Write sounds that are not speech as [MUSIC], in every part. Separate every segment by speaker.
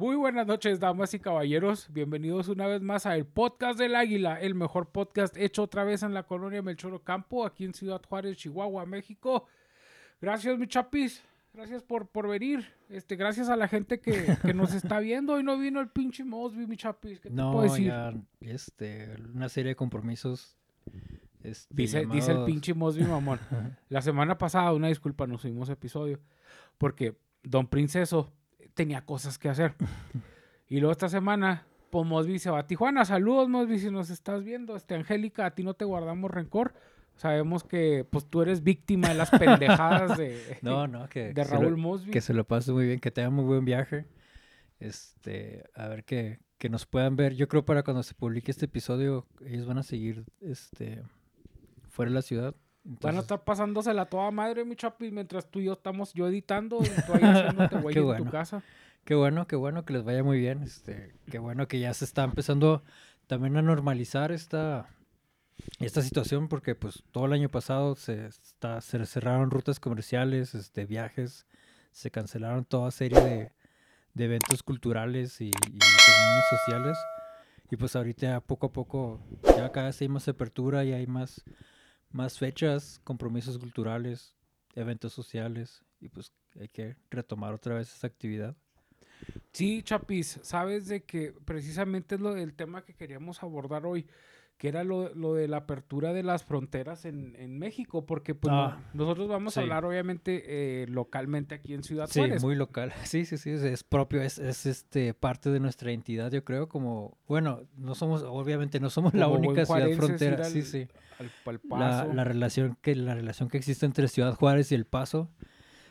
Speaker 1: Muy buenas noches, damas y caballeros. Bienvenidos una vez más a el Podcast del Águila, el mejor podcast hecho otra vez en la colonia Melchoro Campo, aquí en Ciudad Juárez, Chihuahua, México. Gracias, mi chapis. Gracias por, por venir. Este, gracias a la gente que, que nos está [LAUGHS] viendo. Hoy no vino el pinche Mosby, mi chapis. ¿Qué te
Speaker 2: No,
Speaker 1: puedo decir?
Speaker 2: ya, este, una serie de compromisos. este,
Speaker 1: Dice, dice el pinche Mosby mamón. [LAUGHS] La semana pasada, una disculpa, no subimos episodio. Porque Don Princeso tenía cosas que hacer. Y luego esta semana, pues Mosby se va a Tijuana. Saludos, Mosby, si nos estás viendo. Este, Angélica, a ti no te guardamos rencor. Sabemos que pues tú eres víctima de las pendejadas de, [LAUGHS]
Speaker 2: No, no, que,
Speaker 1: de Raúl
Speaker 2: lo,
Speaker 1: Mosby.
Speaker 2: que se lo pase muy bien, que tenga muy buen viaje. Este, a ver que, que nos puedan ver. Yo creo para cuando se publique este episodio, ellos van a seguir este fuera de la ciudad.
Speaker 1: Van a
Speaker 2: Entonces,
Speaker 1: estar pasándosela toda madre, mi chapis, mientras tú y yo estamos yo editando y tú ahí haciéndote [LAUGHS] güey en tu casa.
Speaker 2: Qué bueno, qué bueno que les vaya muy bien. Este, qué bueno que ya se está empezando también a normalizar esta, esta situación porque pues todo el año pasado se, está, se cerraron rutas comerciales, este, viajes, se cancelaron toda serie de, de eventos culturales y, y reuniones sociales. Y pues ahorita poco a poco ya cada vez hay más apertura y hay más, más fechas, compromisos culturales, eventos sociales y pues hay que retomar otra vez esa actividad.
Speaker 1: Sí, Chapis, sabes de que precisamente es lo del tema que queríamos abordar hoy, que era lo, lo de la apertura de las fronteras en, en México, porque pues, no-
Speaker 2: Ah,
Speaker 1: nosotros vamos a
Speaker 2: sí.
Speaker 1: hablar obviamente eh, localmente aquí en Ciudad
Speaker 2: Sí,
Speaker 1: Juárez.
Speaker 2: muy local. [LAUGHS] Sí, sí, sí, es, es propio, es, es este parte de nuestra identidad, yo creo, como, bueno, no somos, obviamente no somos la
Speaker 1: Como
Speaker 2: única ciudad frontera,
Speaker 1: al-
Speaker 2: sí, sí.
Speaker 1: al, al
Speaker 2: La, la relación que, la relación que existe entre Ciudad Juárez y El Paso,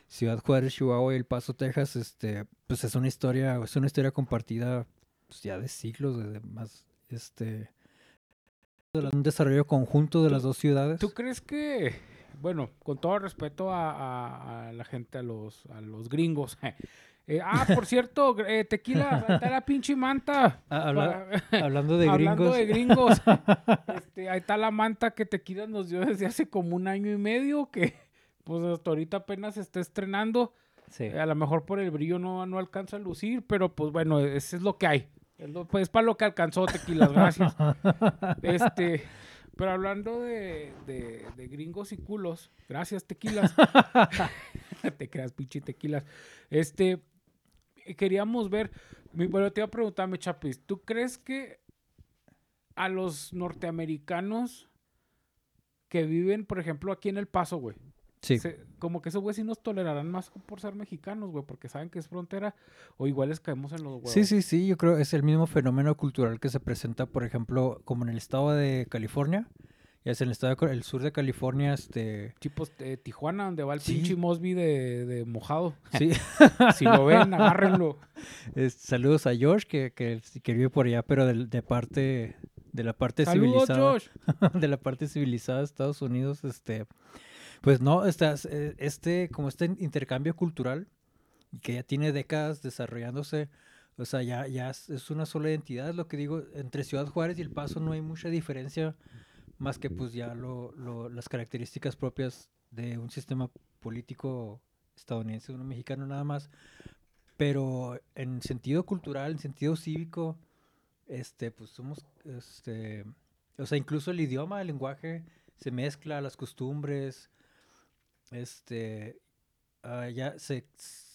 Speaker 2: Ciudad Juárez, Chihuahua y El Paso, Texas, este, pues es una historia, es una historia compartida pues, ya de siglos, de, de más, este, de un desarrollo conjunto de las dos ciudades.
Speaker 1: ¿Tú crees que, bueno, con todo respeto a, a- a la gente, a los, a los gringos, [LAUGHS] eh, ah, por cierto, eh, tequila, está la pinche manta. [LAUGHS]
Speaker 2: Ah, habla-
Speaker 1: Para- [LAUGHS]
Speaker 2: hablando de
Speaker 1: Hablando
Speaker 2: gringos,
Speaker 1: de gringos, este, ahí está la manta que Tequila nos dio desde hace como un año y medio, que pues hasta ahorita apenas se está estrenando.
Speaker 2: sí.
Speaker 1: A lo mejor por el brillo no, no alcanza a lucir, pero pues bueno, eso es lo que hay. Pues, para lo que alcanzó Tequila, gracias. [LAUGHS] Este, pero hablando de, de- de gringos y culos, gracias Tequilas. [LAUGHS] [LAUGHS] te creas, pinche Tequilas. Este, queríamos ver, bueno, te iba a preguntarme, Chapis, ¿tú crees que a los norteamericanos que viven, por ejemplo, aquí en El Paso, güey,
Speaker 2: Sí.
Speaker 1: se- como que esos güey sí nos tolerarán más por ser mexicanos, güey, porque saben que es frontera, o igual les caemos en los huevos?
Speaker 2: Sí, sí, sí, yo creo que es el mismo fenómeno cultural que se presenta, por ejemplo, como en el estado de California, ya es en el estado de, el sur de California, este,
Speaker 1: Tipos de Tijuana, donde va el
Speaker 2: Sí.
Speaker 1: pinche Mosby de, de mojado.
Speaker 2: sí, [LAUGHS]
Speaker 1: Si lo ven, agárrenlo.
Speaker 2: es- saludos a George que, que, que vive por allá, pero del- de, parte, de la parte
Speaker 1: Saludos,
Speaker 2: civilizada,
Speaker 1: Josh. [LAUGHS]
Speaker 2: de la parte civilizada de Estados Unidos, este, pues no, eh, este, como este intercambio cultural que ya tiene décadas desarrollándose, o sea, ya, es, una sola identidad, lo que digo, entre Ciudad Juárez y El Paso no hay mucha diferencia, más que pues ya las características propias de un sistema político estadounidense, uno mexicano nada más, pero en sentido cultural, en sentido cívico, este, pues somos, este, o sea, incluso el idioma, el lenguaje se mezcla, las costumbres, este, ah, ya se,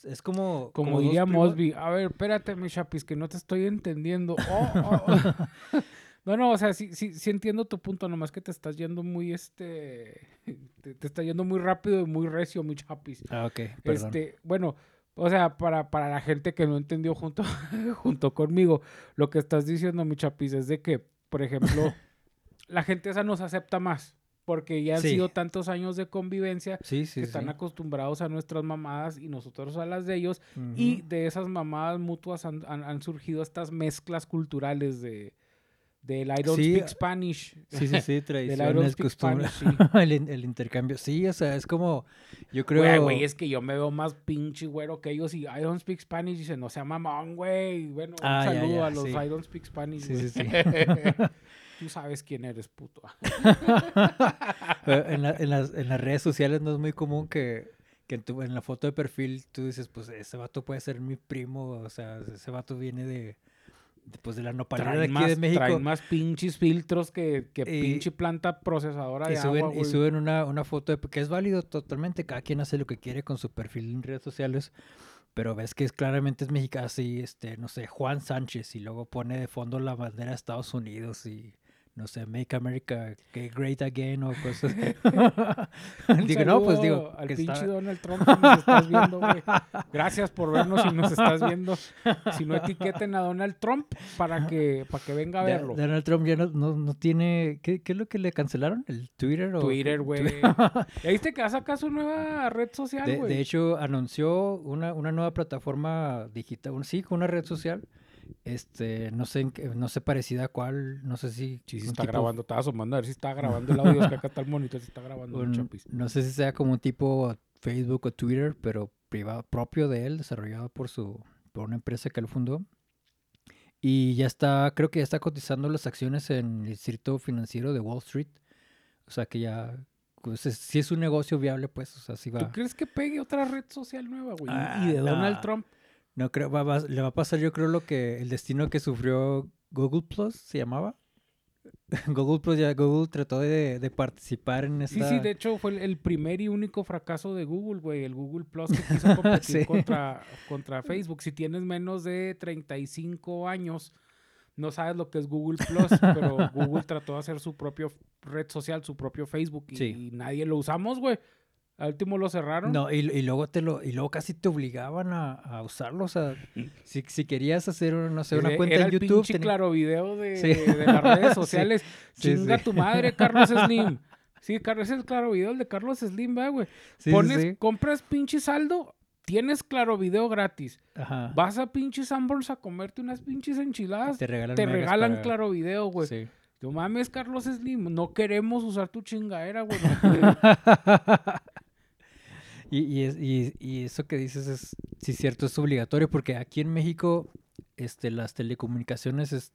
Speaker 2: es como...
Speaker 1: Como, diría Mosby, a ver, espérate, mi chapis, que no te estoy entendiendo. Oh, oh, oh. [LAUGHS] No, no, o sea, sí, sí, sí entiendo tu punto, nomás que te estás yendo muy, este, te, te está yendo muy rápido y muy recio, mi chapis.
Speaker 2: Ah, ok, perdón.
Speaker 1: Este, bueno, o sea, para, para la gente que no entendió junto, [LAUGHS] junto conmigo, lo que estás diciendo, mi chapis, es de que, por ejemplo, [LAUGHS] la gente esa nos acepta más, porque ya han
Speaker 2: Sí.
Speaker 1: sido tantos años de convivencia
Speaker 2: sí, sí,
Speaker 1: que están acostumbrados a nuestras mamadas y nosotros a las de ellos, y de esas mamadas mutuas han, han- han surgido estas mezclas culturales de del I don't speak Spanish.
Speaker 2: Sí, sí, sí, [LAUGHS] tradiciones, costumbres. [LAUGHS] El, in- el intercambio. Sí, o sea, es como, yo creo...
Speaker 1: Güey, güey, es que yo me veo más pinche güero que ellos y I don't speak Spanish. Dice, no sea mamón, güey. Bueno, un
Speaker 2: Ah,
Speaker 1: saludo
Speaker 2: ya,
Speaker 1: a los. I don't speak Spanish.
Speaker 2: Sí,
Speaker 1: güey.
Speaker 2: sí, sí. [LAUGHS]
Speaker 1: Tú sabes quién eres, puto. [LAUGHS]
Speaker 2: En, la- en las, en las redes sociales no es muy común que, que en, tu- en la foto de perfil tú dices, pues ese vato puede ser mi primo, o sea, ese vato viene de, pues, de la nopalera de aquí
Speaker 1: más,
Speaker 2: de México.
Speaker 1: traen más pinches filtros que, que
Speaker 2: Y-
Speaker 1: pinche planta procesadora
Speaker 2: Y
Speaker 1: de
Speaker 2: suben,
Speaker 1: agua,
Speaker 2: y suben una, una foto de, que es válido totalmente, cada quien hace lo que quiere con su perfil en redes sociales, pero ves que es claramente es mexicano, así, este, no sé, Juan Sánchez, y luego pone de fondo la bandera de Estados Unidos y, no sé, Make America Great Again o cosas. [LAUGHS] [LAUGHS] Digo, no, pues digo,
Speaker 1: Al
Speaker 2: que
Speaker 1: pinche
Speaker 2: está-
Speaker 1: Donald Trump, si nos estás viendo, güey. [LAUGHS] Gracias por vernos si nos estás viendo. Si no etiqueten a Donald Trump para que, para que venga a verlo.
Speaker 2: Donald Trump ya no, no, no tiene, ¿qué, ¿qué es lo que le cancelaron? ¿El Twitter? O,
Speaker 1: Twitter, güey. ¿Ya viste que va a sacar su nueva red social,
Speaker 2: De,
Speaker 1: güey?
Speaker 2: de hecho, anunció una, una nueva plataforma digital, un- sí, con una red social. Este, no sé, en qué- no sé parecida a cuál, no sé si.
Speaker 1: Sí,
Speaker 2: un
Speaker 1: está
Speaker 2: tipo-
Speaker 1: grabando. Estaba asomando a ver si está grabando el audio. Es que acá está el monitor, si está grabando el
Speaker 2: un- no sé si sea como un tipo Facebook o Twitter, pero privado, propio de él, desarrollado por su, por una empresa que él fundó. Y ya está, creo que ya está cotizando las acciones en el distrito financiero de Wall Street. O sea que ya, pues, es- si es un negocio viable, pues, o sea, sí va.
Speaker 1: ¿Tú crees que pegue otra red social nueva, güey? Y-
Speaker 2: Ah,
Speaker 1: y de Donald
Speaker 2: no.
Speaker 1: Trump.
Speaker 2: No creo, va- va- le va a pasar yo creo lo que el destino que sufrió Google Plus se llamaba. [LAUGHS] Google Plus ya Google trató de, de participar en
Speaker 1: Sí,
Speaker 2: esta
Speaker 1: sí, de hecho fue el, el primer y único fracaso de Google, güey. El Google Plus que quiso [LAUGHS] competir
Speaker 2: Sí.
Speaker 1: contra, contra Facebook. Si tienes menos de 35 años, no sabes lo que es Google Plus, pero [LAUGHS] Google trató de hacer su propio red social, su propio Facebook y,
Speaker 2: Sí.
Speaker 1: y nadie lo usamos, güey. Al último lo cerraron.
Speaker 2: No, y, y luego te lo y luego casi te obligaban a, a usarlo, o sea, si, si querías hacer no sé, una cuenta
Speaker 1: era
Speaker 2: en
Speaker 1: el
Speaker 2: YouTube,
Speaker 1: pinche
Speaker 2: tenía-
Speaker 1: claro video de,
Speaker 2: Sí.
Speaker 1: de las redes [LAUGHS] [LAUGHS] sociales.
Speaker 2: sí,
Speaker 1: Chinga
Speaker 2: sí.
Speaker 1: tu madre, Carlos [LAUGHS] Slim. Sí, Carlos, ese es el claro video, el de Carlos Slim, va, güey. Pones,
Speaker 2: sí.
Speaker 1: compras pinche saldo, tienes claro video gratis.
Speaker 2: Ajá.
Speaker 1: Vas a pinche Sanborns a comerte unas pinches enchiladas.
Speaker 2: te regalan,
Speaker 1: Te regalan
Speaker 2: para-
Speaker 1: claro video, güey.
Speaker 2: Sí.
Speaker 1: No mames, Carlos Slim. No queremos usar tu chingadera, güey.
Speaker 2: Y, y, es- y- y eso que dices es, sí, cierto, es obligatorio, porque aquí en México este, las telecomunicaciones es,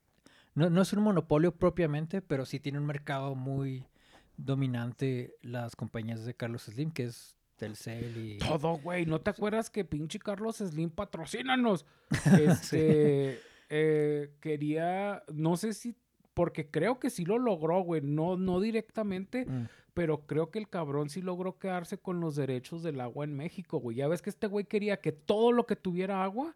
Speaker 2: no, no es un monopolio propiamente, pero sí tiene un mercado muy dominante las compañías de Carlos Slim, que es Telcel y...
Speaker 1: Todo, güey. ¿No te acuerdas que pinche Carlos Slim patrocínanos? [LAUGHS] Este, eh, quería, no sé si, porque creo que sí lo logró, güey. No, no directamente,
Speaker 2: Mm,
Speaker 1: pero creo que el cabrón sí logró quedarse con los derechos del agua en México, güey. Ya ves que este güey quería que todo lo que tuviera agua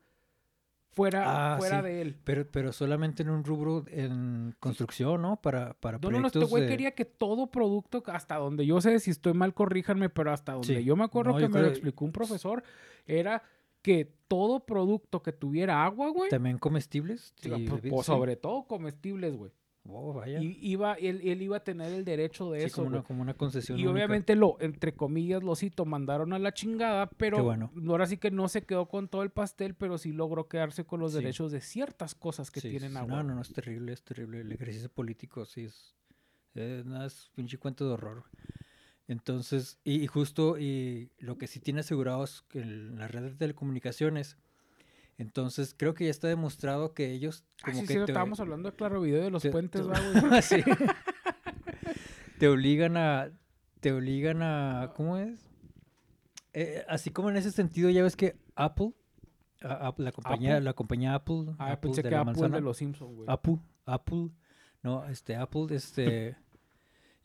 Speaker 1: fuera,
Speaker 2: Ah,
Speaker 1: fuera
Speaker 2: sí.
Speaker 1: de él.
Speaker 2: Pero, pero solamente en un rubro en construcción, ¿no? Para, para
Speaker 1: No, no, no, este
Speaker 2: proyectos
Speaker 1: güey
Speaker 2: de-
Speaker 1: quería que todo producto, hasta donde yo sé, si estoy mal, corríjanme, pero hasta donde
Speaker 2: Sí.
Speaker 1: yo me acuerdo
Speaker 2: No,
Speaker 1: que me lo explicó un profesor, era que todo producto que tuviera agua, güey,
Speaker 2: También comestibles.
Speaker 1: sí, pues, pues, sobre todo comestibles, güey.
Speaker 2: Oh, vaya.
Speaker 1: Y iba, él, él iba a tener el derecho de
Speaker 2: Sí,
Speaker 1: eso,
Speaker 2: como, una, como una concesión.
Speaker 1: Y
Speaker 2: única.
Speaker 1: obviamente lo, entre comillas, lo cito, mandaron a la chingada, pero
Speaker 2: bueno.
Speaker 1: ahora sí que no se quedó con todo el pastel, pero sí logró quedarse con los
Speaker 2: Sí.
Speaker 1: derechos de ciertas cosas que
Speaker 2: Sí,
Speaker 1: tienen agua.
Speaker 2: No, no, no, es terrible, es terrible. El ejercicio político, sí, es. eh, nada, es pinche cuento de horror. Entonces, y, y justo, y lo que sí tiene asegurado es que el- la red de telecomunicaciones. Entonces, creo que ya está demostrado que ellos.
Speaker 1: Ah,
Speaker 2: Como
Speaker 1: sí,
Speaker 2: que
Speaker 1: sí,
Speaker 2: te-
Speaker 1: estábamos hablando de Claro Video de los
Speaker 2: te-
Speaker 1: puentes,
Speaker 2: te- [LAUGHS]
Speaker 1: güey.
Speaker 2: Sí. te obligan a. Te obligan a. ¿Cómo es? Eh, así como en ese sentido, ya ves que Apple. a- a- la compañía,
Speaker 1: ¿Apple?
Speaker 2: la compañía Apple.
Speaker 1: Ah,
Speaker 2: Apple
Speaker 1: pensé
Speaker 2: de
Speaker 1: que
Speaker 2: la
Speaker 1: Apple
Speaker 2: manzana.
Speaker 1: de los Simpsons, güey.
Speaker 2: Apple, Apple, no, este, Apple, este,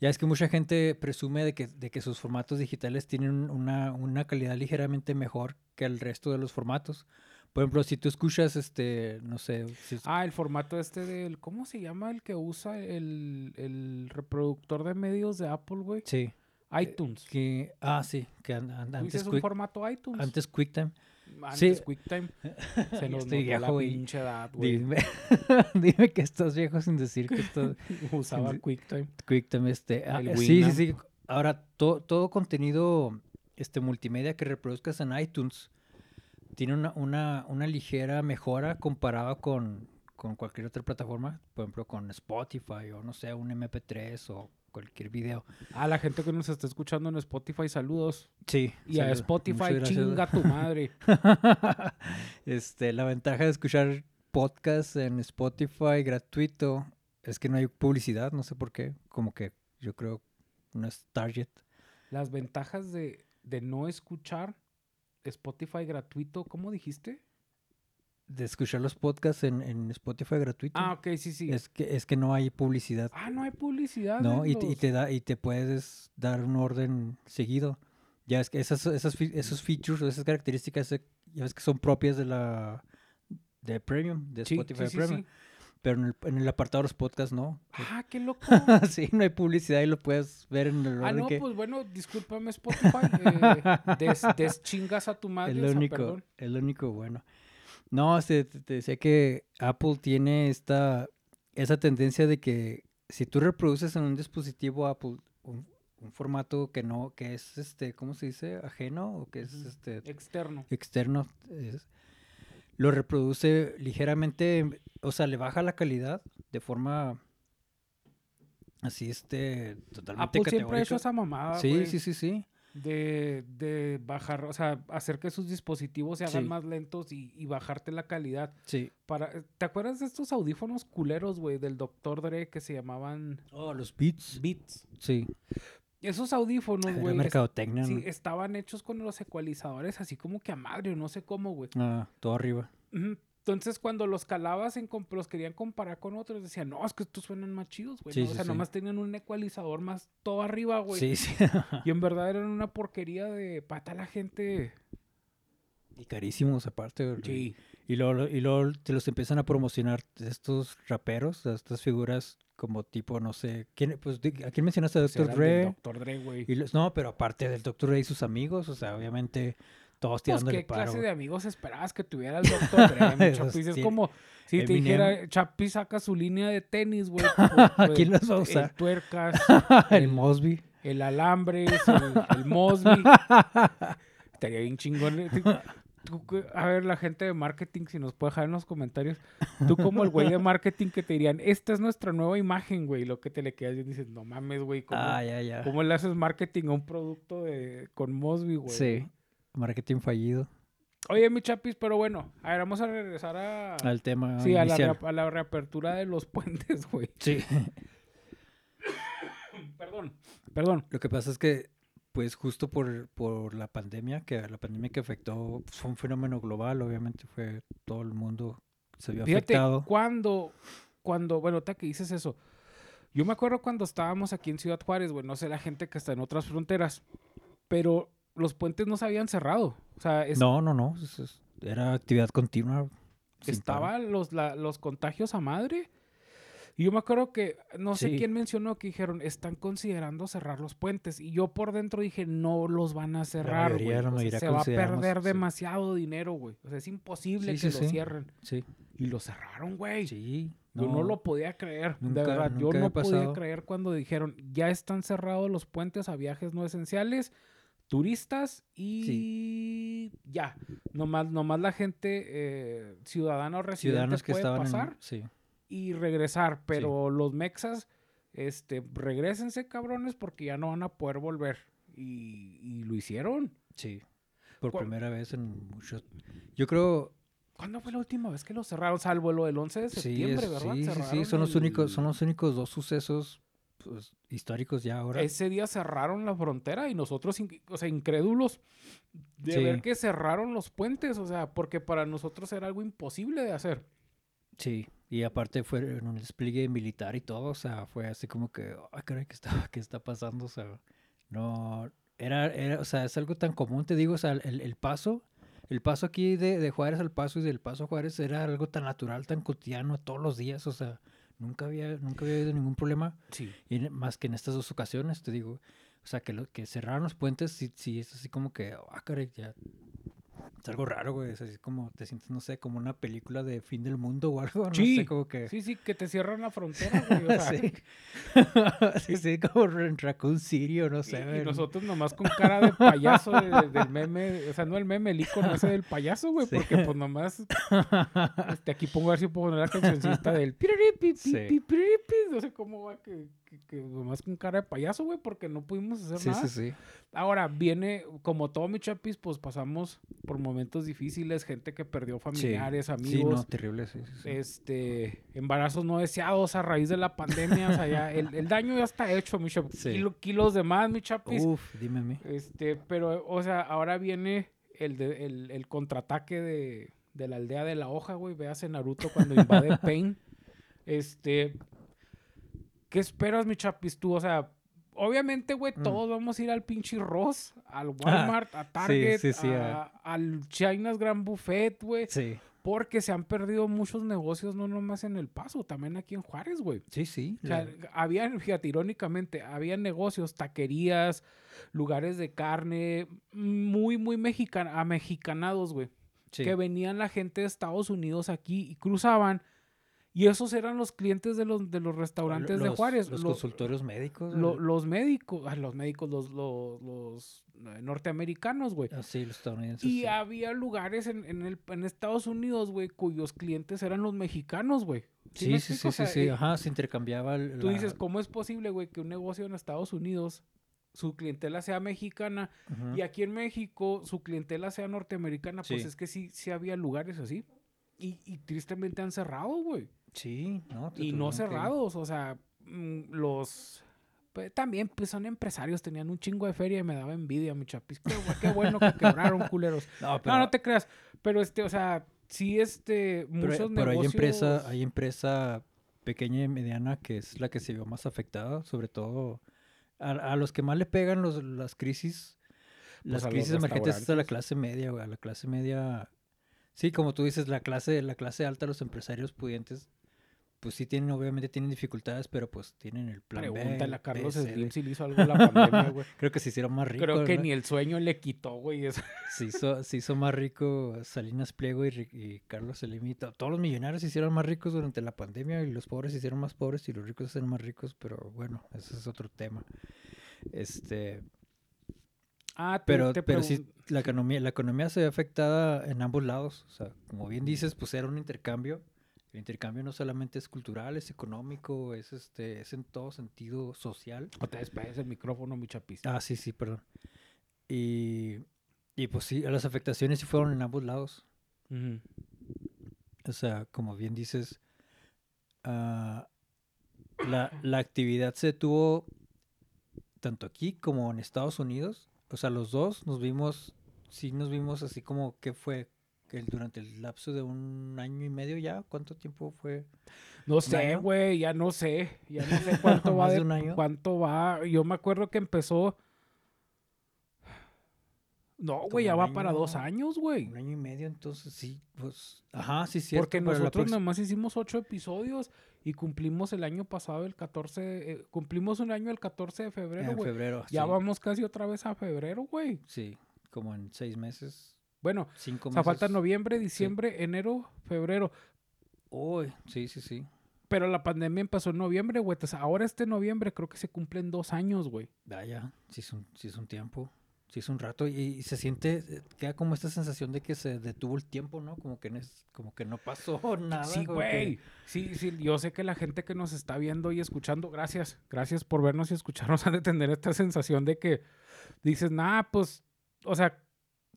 Speaker 2: ya es que mucha gente presume de que, de que sus formatos digitales tienen un- una, una calidad ligeramente mejor que el resto de los formatos. Por ejemplo, si tú escuchas, este, no sé, si
Speaker 1: Ah, el formato este del... ¿Cómo se llama el que usa el, el reproductor de medios de Apple, güey?
Speaker 2: sí,
Speaker 1: iTunes.
Speaker 2: que, ah, sí, que an- antes,
Speaker 1: un
Speaker 2: Quick-
Speaker 1: formato iTunes.
Speaker 2: antes QuickTime.
Speaker 1: Antes
Speaker 2: sí.
Speaker 1: QuickTime. [LAUGHS] Se nos
Speaker 2: estoy
Speaker 1: la
Speaker 2: viejo y-
Speaker 1: pinche edad, güey.
Speaker 2: Dime, [LAUGHS] dime que estás viejo sin decir que estás... [LAUGHS]
Speaker 1: Usaba. QuickTime.
Speaker 2: QuickTime, este. ah, eh, sí, sí, sí. Ahora, to- todo contenido este, multimedia que reproduzcas en iTunes tiene una, una, una ligera mejora comparada con, con cualquier otra plataforma. Por ejemplo, con Spotify o no sé, un MP3 o cualquier video.
Speaker 1: A la gente que nos está escuchando en Spotify, saludos.
Speaker 2: Sí.
Speaker 1: Y a. Spotify, chinga tu madre. [LAUGHS]
Speaker 2: este, la ventaja de escuchar podcast en Spotify gratuito es que no hay publicidad, no sé por qué. Como que yo creo no es target.
Speaker 1: Las ventajas de, de no escuchar Spotify gratuito, ¿cómo dijiste?
Speaker 2: De escuchar los podcasts en, en Spotify gratuito.
Speaker 1: Ah, ok, sí, sí.
Speaker 2: Es que, es que no hay publicidad.
Speaker 1: Ah, no hay publicidad.
Speaker 2: No, y, te- y te da, y te puedes dar un orden seguido. Ya es que esas, esas, esos features, esas características, ya ves que son propias de la de Premium, de
Speaker 1: Sí,
Speaker 2: Spotify
Speaker 1: sí, sí,
Speaker 2: Premium.
Speaker 1: sí.
Speaker 2: Pero en el, en el apartado de los podcasts no.
Speaker 1: Ah, qué loco. [LAUGHS]
Speaker 2: sí, no hay publicidad y lo puedes ver en el
Speaker 1: ah, no,
Speaker 2: que
Speaker 1: pues bueno, discúlpame Spotify. eh, [LAUGHS] des, deschingas a tu madre.
Speaker 2: es lo único,
Speaker 1: perdón.
Speaker 2: es lo único bueno. No, este, te, te decía que Apple tiene esta esa tendencia de que si tú reproduces en un dispositivo Apple un, un formato que no, que es este, ¿cómo se dice? ajeno o que es este
Speaker 1: Externo.
Speaker 2: externo, es- lo reproduce ligeramente, o sea, le baja la calidad de forma así, este, totalmente
Speaker 1: Apple siempre ha hecho
Speaker 2: categórica.
Speaker 1: esa mamada.
Speaker 2: Sí,
Speaker 1: güey,
Speaker 2: sí, sí, sí.
Speaker 1: De, de bajar, o sea, hacer que sus dispositivos se hagan
Speaker 2: Sí.
Speaker 1: más lentos y, y bajarte la calidad.
Speaker 2: Sí.
Speaker 1: Para, ¿Te acuerdas de estos audífonos culeros, güey, del Dr. Dre que se llamaban
Speaker 2: Oh, los beats.
Speaker 1: Beats?
Speaker 2: Sí.
Speaker 1: Esos audífonos, güey, es-
Speaker 2: mercadotecnia.
Speaker 1: sí, estaban hechos con los ecualizadores así como que a madre, o no sé cómo, güey.
Speaker 2: Ah, todo arriba.
Speaker 1: Entonces, cuando los calabas, en los querían comparar con otros, decían, no, es que estos suenan más chidos, güey.
Speaker 2: Sí,
Speaker 1: ¿no?
Speaker 2: sí,
Speaker 1: o sea,
Speaker 2: sí.
Speaker 1: nomás tenían un ecualizador más todo arriba, güey.
Speaker 2: Sí, sí.
Speaker 1: Y en verdad eran una porquería de pata la gente.
Speaker 2: Y carísimos aparte.
Speaker 1: Sí.
Speaker 2: Y luego, y luego te los empiezan a promocionar estos raperos, estas figuras como tipo, no sé, ¿quién, pues, ¿a quién mencionaste?
Speaker 1: Pues del
Speaker 2: Dre.
Speaker 1: Dr. Dre, güey.
Speaker 2: No, pero aparte del Dr. Dre y sus amigos, o sea, obviamente todos
Speaker 1: Pues,
Speaker 2: tirándole
Speaker 1: ¿qué
Speaker 2: paro.
Speaker 1: clase de amigos esperabas que tuviera el [LAUGHS] Dr. Dre, [LAUGHS] Chapis? Es como si te dijera, Chapi saca su línea de tenis, güey. [LAUGHS]
Speaker 2: ¿A quién los va a
Speaker 1: El
Speaker 2: usar?
Speaker 1: tuercas,
Speaker 2: el
Speaker 1: el-
Speaker 2: Mosby.
Speaker 1: el alambres, el, el Mosby. Estaría bien chingón. Tú, A ver, la gente de marketing, si nos puede dejar en los comentarios. Tú como el güey de marketing que te dirían, esta es nuestra nueva imagen, güey. Lo que te le quedas y dices, no mames, güey. ¿cómo,
Speaker 2: Ah, ya, ya.
Speaker 1: ¿Cómo le haces marketing a un producto de, con Mosby, güey?
Speaker 2: Sí, marketing fallido.
Speaker 1: Oye, mi chapis, pero bueno, a ver, vamos a regresar a...
Speaker 2: Al tema
Speaker 1: sí, la, a la reapertura de los [LAUGHS] puentes, güey.
Speaker 2: Sí.
Speaker 1: Perdón, perdón.
Speaker 2: Lo que pasa es que, pues justo por, por la pandemia, que la pandemia que afectó, pues, fue un fenómeno global, obviamente fue todo el mundo se vio
Speaker 1: Fíjate,
Speaker 2: afectado.
Speaker 1: cuando, cuando, bueno, ahorita que dices eso, yo me acuerdo cuando estábamos aquí en Ciudad Juárez, güey, no sé la gente que está en otras fronteras, pero los puentes no se habían cerrado. O sea, es-
Speaker 2: No, no, no, era actividad continua.
Speaker 1: estaban los, la- los contagios a madre. Y yo me acuerdo que, no sé
Speaker 2: Sí.
Speaker 1: quién mencionó que dijeron, están considerando cerrar los puentes. Y yo por dentro dije, no los van a cerrar, güey.
Speaker 2: mayoría, la
Speaker 1: O sea,
Speaker 2: mayoría
Speaker 1: se va a perder
Speaker 2: sí.
Speaker 1: demasiado dinero, güey. O sea, es imposible
Speaker 2: Sí,
Speaker 1: que
Speaker 2: sí,
Speaker 1: lo
Speaker 2: sí.
Speaker 1: cierren.
Speaker 2: Sí,
Speaker 1: Y lo cerraron, güey.
Speaker 2: sí.
Speaker 1: Yo no lo podía creer,
Speaker 2: nunca-
Speaker 1: de verdad. Yo no podía creer cuando dijeron, ya están cerrados los puentes a viajes no esenciales, turistas y ya. Nomás, nomás la gente eh, ciudadana o residente
Speaker 2: Ciudadanos que estaban
Speaker 1: pasar
Speaker 2: en... Sí,
Speaker 1: y regresar, pero los mexas, este, regresense cabrones porque ya no van a poder volver. Y, y lo hicieron.
Speaker 2: sí. Por primera vez en muchos... Yo creo...
Speaker 1: ¿Cuándo fue la última vez que lo cerraron? Salvo lo del 11 de
Speaker 2: Sí,
Speaker 1: septiembre,
Speaker 2: es-
Speaker 1: ¿verdad?
Speaker 2: sí, sí, sí, son los únicos, son los únicos dos sucesos pues, históricos ya ahora.
Speaker 1: Ese día cerraron la frontera y nosotros, o sea, incrédulos de
Speaker 2: Sí.
Speaker 1: ver que cerraron los puentes, o sea, porque para nosotros era algo imposible de hacer.
Speaker 2: Sí, y aparte fue en un despliegue militar y todo, o sea, fue así como que, ay, caray, ¿qué está, [LAUGHS] qué está pasando? O sea, no, era, era, o sea, es algo tan común, te digo, o sea, el, el paso, el paso aquí de, de Juárez al paso y del paso a Juárez era algo tan natural, tan cotidiano todos los días, o sea, nunca había, nunca había habido ningún problema,
Speaker 1: Sí.
Speaker 2: y más que en estas dos ocasiones, te digo, o sea, que, lo, que cerraron los puentes, sí, sí, es así como que, ah, caray, ya, es algo raro, güey, es así como, te sientes, no sé, como una película de fin del mundo o algo, no
Speaker 1: Sí,
Speaker 2: sé, como que...
Speaker 1: Sí, sí, que te cierran la frontera, [LAUGHS] güey. O sea,
Speaker 2: sí. [LAUGHS] sí, sí, como en Raccoon City o no sé.
Speaker 1: y, nosotros nomás con cara de payaso de- del meme, o sea, no el meme, el icono ese del payaso, güey,
Speaker 2: Sí.
Speaker 1: porque pues nomás, este, aquí pongo a ver si puedo poner la cancioncita del [LAUGHS] piriripi,
Speaker 2: Sí.
Speaker 1: pi, piriripi, no sé cómo va, que, que, que nomás con cara de payaso, güey, porque no pudimos hacer
Speaker 2: Sí,
Speaker 1: nada.
Speaker 2: sí, sí.
Speaker 1: Ahora viene, como todo mi chapis, pues pasamos por momentos difíciles, gente que perdió
Speaker 2: Sí,
Speaker 1: familiares,
Speaker 2: Sí,
Speaker 1: amigos.
Speaker 2: no, terrible, sí, sí, sí.
Speaker 1: Este, embarazos no deseados a raíz de la pandemia, o sea, ya el, el daño ya está hecho, mi chap-
Speaker 2: Sí.
Speaker 1: kilo- kilos de más, mi chapis.
Speaker 2: Uf, dime a mí.
Speaker 1: Este, pero, o sea, ahora viene el, de- el, el contraataque de, de la aldea de la hoja, güey. Veas en Naruto cuando invade [LAUGHS] Pain. Este, ¿qué esperas, mi chapis, tú? O sea, obviamente, güey,
Speaker 2: Mm.
Speaker 1: todos vamos a ir al pinche Ross, al Walmart, a Target,
Speaker 2: sí, sí,
Speaker 1: a- al China's Grand Buffet, güey.
Speaker 2: Sí,
Speaker 1: Porque se han perdido muchos negocios, no nomás en El Paso, también aquí en Juárez, güey.
Speaker 2: sí, sí.
Speaker 1: O sea,
Speaker 2: la-
Speaker 1: habían, fíjate, irónicamente, había negocios, taquerías, lugares de carne, muy, muy mexicana, mexicanados, güey.
Speaker 2: sí.
Speaker 1: Que venían la gente de Estados Unidos aquí y cruzaban. Y esos eran los clientes de los, de los restaurantes de
Speaker 2: Los-
Speaker 1: Juárez.
Speaker 2: Los
Speaker 1: Lo-
Speaker 2: consultorios médicos.
Speaker 1: lo- los médicos, ah, los médicos, los, los, los, eh, norteamericanos, güey.
Speaker 2: Ah, sí, los estadounidenses.
Speaker 1: Y
Speaker 2: sí.
Speaker 1: había lugares en, en, el, en Estados Unidos, güey, cuyos clientes eran los mexicanos, güey.
Speaker 2: Sí, sí, sí?
Speaker 1: O
Speaker 2: sí,
Speaker 1: sea,
Speaker 2: sí,
Speaker 1: eh,
Speaker 2: Ajá, se intercambiaba. el-
Speaker 1: Tú
Speaker 2: la-
Speaker 1: dices, ¿cómo es posible, güey, que un negocio en Estados Unidos su clientela sea mexicana y aquí en México su clientela sea norteamericana? Pues
Speaker 2: Sí.
Speaker 1: es que sí, sí había lugares así. Y, y tristemente han cerrado, güey.
Speaker 2: Sí, no.
Speaker 1: Y no cerrados, o sea, mm, los... pues, también, pues son empresarios, tenían un chingo de feria y me daba envidia, mi chapis. Qué, bu- qué bueno que quebraron, [LAUGHS] culeros.
Speaker 2: No, pero,
Speaker 1: No, no te creas. Pero este, o sea, sí, este,
Speaker 2: pero-
Speaker 1: muchos
Speaker 2: pero hay
Speaker 1: negocios...
Speaker 2: empresa, hay empresa pequeña y mediana que es la que se vio más afectada, sobre todo a, a los que más le pegan los, las crisis,
Speaker 1: Pues
Speaker 2: las crisis emergentes es a la clase media, güey, a la clase media. Sí, como tú dices, la clase, la clase alta, los empresarios pudientes, pues sí tienen, obviamente tienen dificultades, pero pues tienen el plan B,
Speaker 1: Pregúntale a Carlos
Speaker 2: B,
Speaker 1: Slim si le hizo algo a la pandemia, güey. [LAUGHS]
Speaker 2: Creo que se hicieron más ricos.
Speaker 1: Creo que
Speaker 2: ¿no?
Speaker 1: ni el sueño le quitó, güey. eso.
Speaker 2: Se hizo, se hizo más rico Salinas Pliego y, Carlos Slim y to- Todos los millonarios se hicieron más ricos durante la pandemia y los pobres se hicieron más pobres y los ricos se hicieron más ricos, pero bueno, ese es otro tema. Este,
Speaker 1: Ah, te-
Speaker 2: pero,
Speaker 1: te
Speaker 2: pero sí, la economía, la economía se ve afectada en ambos lados. O sea, como bien dices, pues era un intercambio. El intercambio no solamente es cultural, es económico, es este, es en todo sentido social.
Speaker 1: No te despegues el micrófono, mi chapis.
Speaker 2: Ah, sí, sí, perdón. Y, y pues sí, las afectaciones sí fueron en ambos lados. O sea, como bien dices, ah, la, la actividad se detuvo tanto aquí como en Estados Unidos. O sea, los dos nos vimos, sí nos vimos así como que fue el, durante el lapso de un año y medio ya. ¿Cuánto tiempo fue?
Speaker 1: No sé, güey, ya no sé. Ya no sé [LAUGHS] cuánto va
Speaker 2: ¿Más de
Speaker 1: de,
Speaker 2: un año?
Speaker 1: cuánto va. Yo me acuerdo que empezó. No, güey, ya va para dos
Speaker 2: año,
Speaker 1: años, güey.
Speaker 2: Un año y medio, entonces sí, pues, ajá, sí, cierto.
Speaker 1: Porque nosotros nomás hicimos ocho episodios y cumplimos el año pasado el 14, eh, cumplimos un año el 14 de febrero, güey.
Speaker 2: febrero,
Speaker 1: Ya
Speaker 2: sí,
Speaker 1: vamos casi otra vez a febrero, güey.
Speaker 2: sí, como en seis meses,
Speaker 1: Bueno,
Speaker 2: cinco
Speaker 1: o
Speaker 2: meses.
Speaker 1: sea, falta noviembre, diciembre, enero, febrero.
Speaker 2: Uy, sí, sí, sí.
Speaker 1: Pero la pandemia empezó en noviembre, güey. Entonces, ahora este noviembre creo que se cumplen dos años, güey.
Speaker 2: Vaya, sí es un, sí es un tiempo, sí es un rato y, y se siente, eh, queda como esta sensación de que se detuvo el tiempo, ¿no? Como que, no es- como que no pasó [LAUGHS] nada.
Speaker 1: Sí,
Speaker 2: que-
Speaker 1: güey. Sí, sí, yo sé que la gente que nos está viendo y escuchando, gracias, gracias por vernos y escucharnos, [LAUGHS] han de tener esta sensación de que dices, nah, pues, o sea,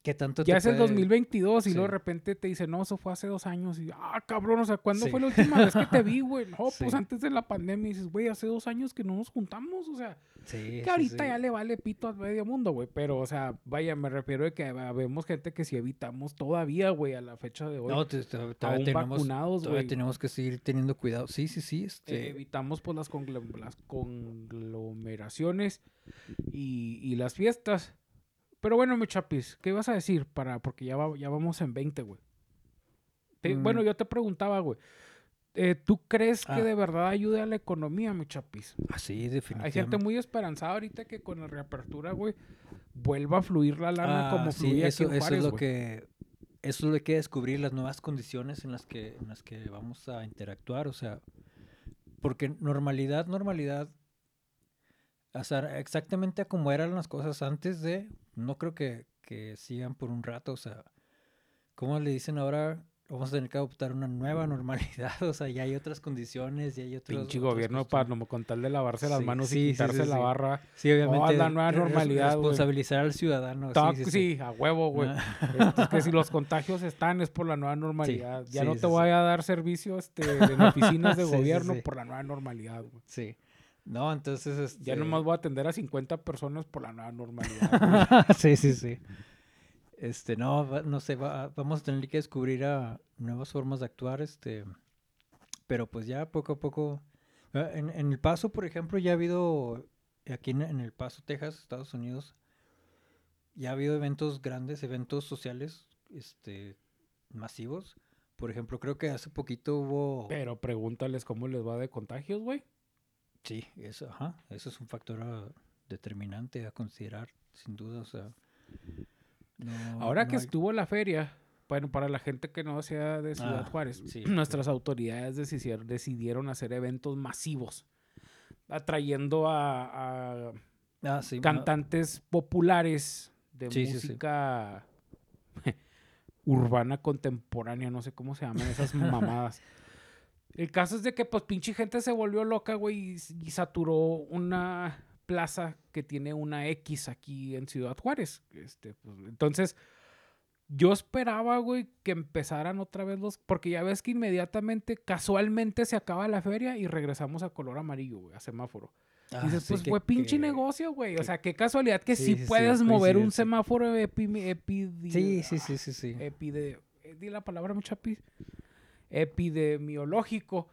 Speaker 2: ¿Qué tanto
Speaker 1: ya
Speaker 2: te
Speaker 1: es el
Speaker 2: puede-
Speaker 1: 2022 y
Speaker 2: Sí.
Speaker 1: luego de repente te dicen, no, eso fue hace dos años. Y, ah, cabrón, o sea, ¿cuándo
Speaker 2: Sí.
Speaker 1: fue la última vez que te vi, [LAUGHS] güey? No, pues antes de la pandemia. Y dices, güey, hace dos años que no nos juntamos, o sea, que ahorita ya le vale pito a medio mundo, güey. Pero, o sea, vaya, me refiero de que vemos gente que si evitamos todavía, güey, a la fecha de hoy.
Speaker 2: No, todavía, tenemos,
Speaker 1: vacunados,
Speaker 2: todavía
Speaker 1: güey.
Speaker 2: tenemos que seguir teniendo cuidado. Sí, sí, sí.
Speaker 1: Eh,
Speaker 2: Este,
Speaker 1: evitamos pues las conglomeraciones y, y las fiestas. Pero bueno, mi chapis, ¿qué ibas a decir? para Porque ya, va- ya vamos en 20, güey. Te-
Speaker 2: Mm.
Speaker 1: Bueno, yo te preguntaba, güey. eh, ¿Tú crees que
Speaker 2: Ah.
Speaker 1: de verdad ayude a la economía, mi chapis?
Speaker 2: ah, sí,
Speaker 1: Hay
Speaker 2: definitivamente.
Speaker 1: gente muy esperanzada ahorita que con la reapertura, güey, vuelva a fluir la lana
Speaker 2: Ah,
Speaker 1: como
Speaker 2: sí,
Speaker 1: fluía
Speaker 2: eso,
Speaker 1: aquí en
Speaker 2: eso
Speaker 1: Juárez,
Speaker 2: es lo
Speaker 1: güey.
Speaker 2: que eso es lo que que descubrir las nuevas condiciones en las que en las que vamos a interactuar o sea porque normalidad normalidad o sea exactamente como eran las cosas antes de no creo que, que sigan por un rato o sea cómo le dicen ahora vamos a tener que adoptar una nueva normalidad, [LAUGHS] o sea, ya hay otras condiciones, ya hay otros...
Speaker 1: Pinche gobierno para no con tal de lavarse las
Speaker 2: Sí,
Speaker 1: manos
Speaker 2: sí,
Speaker 1: y quitarse
Speaker 2: sí,
Speaker 1: la barra.
Speaker 2: Sí, obviamente.
Speaker 1: la nueva
Speaker 2: res-
Speaker 1: normalidad.
Speaker 2: Responsabilizar al ciudadano. Sí,
Speaker 1: a huevo, güey.
Speaker 2: Ah.
Speaker 1: Es que si los contagios están es por la nueva normalidad. ya no te voy a dar servicio este, en [LAUGHS] oficinas de gobierno por la nueva normalidad, güey.
Speaker 2: Sí. No, entonces... Este...
Speaker 1: Ya nomás voy a atender a 50 personas por la nueva normalidad. [LAUGHS]
Speaker 2: sí, sí, sí. Este, no, va- no sé, va- vamos a tener que descubrir a nuevas formas de actuar, este, pero pues ya poco a poco, ah, en, en El Paso, por ejemplo, ya ha habido, aquí en, en El Paso, Texas, Estados Unidos, ya ha habido eventos grandes, eventos sociales, este, masivos. Por ejemplo, creo que hace poquito hubo...
Speaker 1: Pero pregúntales cómo les va de contagios, güey.
Speaker 2: Sí, eso, ajá, eso es un factor ah, determinante a considerar, sin duda, o sea... no-
Speaker 1: Ahora
Speaker 2: no
Speaker 1: que
Speaker 2: hay-
Speaker 1: estuvo la feria, bueno, para la gente que no sea de Ciudad
Speaker 2: Ah,
Speaker 1: Juárez,
Speaker 2: sí,
Speaker 1: nuestras autoridades decidieron, decidieron hacer eventos masivos, atrayendo a, a
Speaker 2: Ah, sí,
Speaker 1: cantantes populares de música [LAUGHS] urbana contemporánea, no sé cómo se llaman esas [LAUGHS] mamadas. El caso es de que, pues, pinche gente se volvió loca, güey, y, y saturó una plaza que tiene una X aquí en Ciudad Juárez. Este, pues, entonces, yo esperaba, güey, que empezaran otra vez los... Porque ya ves que inmediatamente, casualmente, se acaba la feria y regresamos a color amarillo, güey, a semáforo.
Speaker 2: ah,
Speaker 1: Y dices,
Speaker 2: sí,
Speaker 1: pues fue pinche negocio, güey. O sea, qué casualidad que
Speaker 2: Sí,
Speaker 1: sí,
Speaker 2: sí, sí,
Speaker 1: puedes mover un semáforo epi, epi-
Speaker 2: Sí, sí, sí, sí, sí.
Speaker 1: epide- eh, di la palabra, mi chapi. Epidemiológico.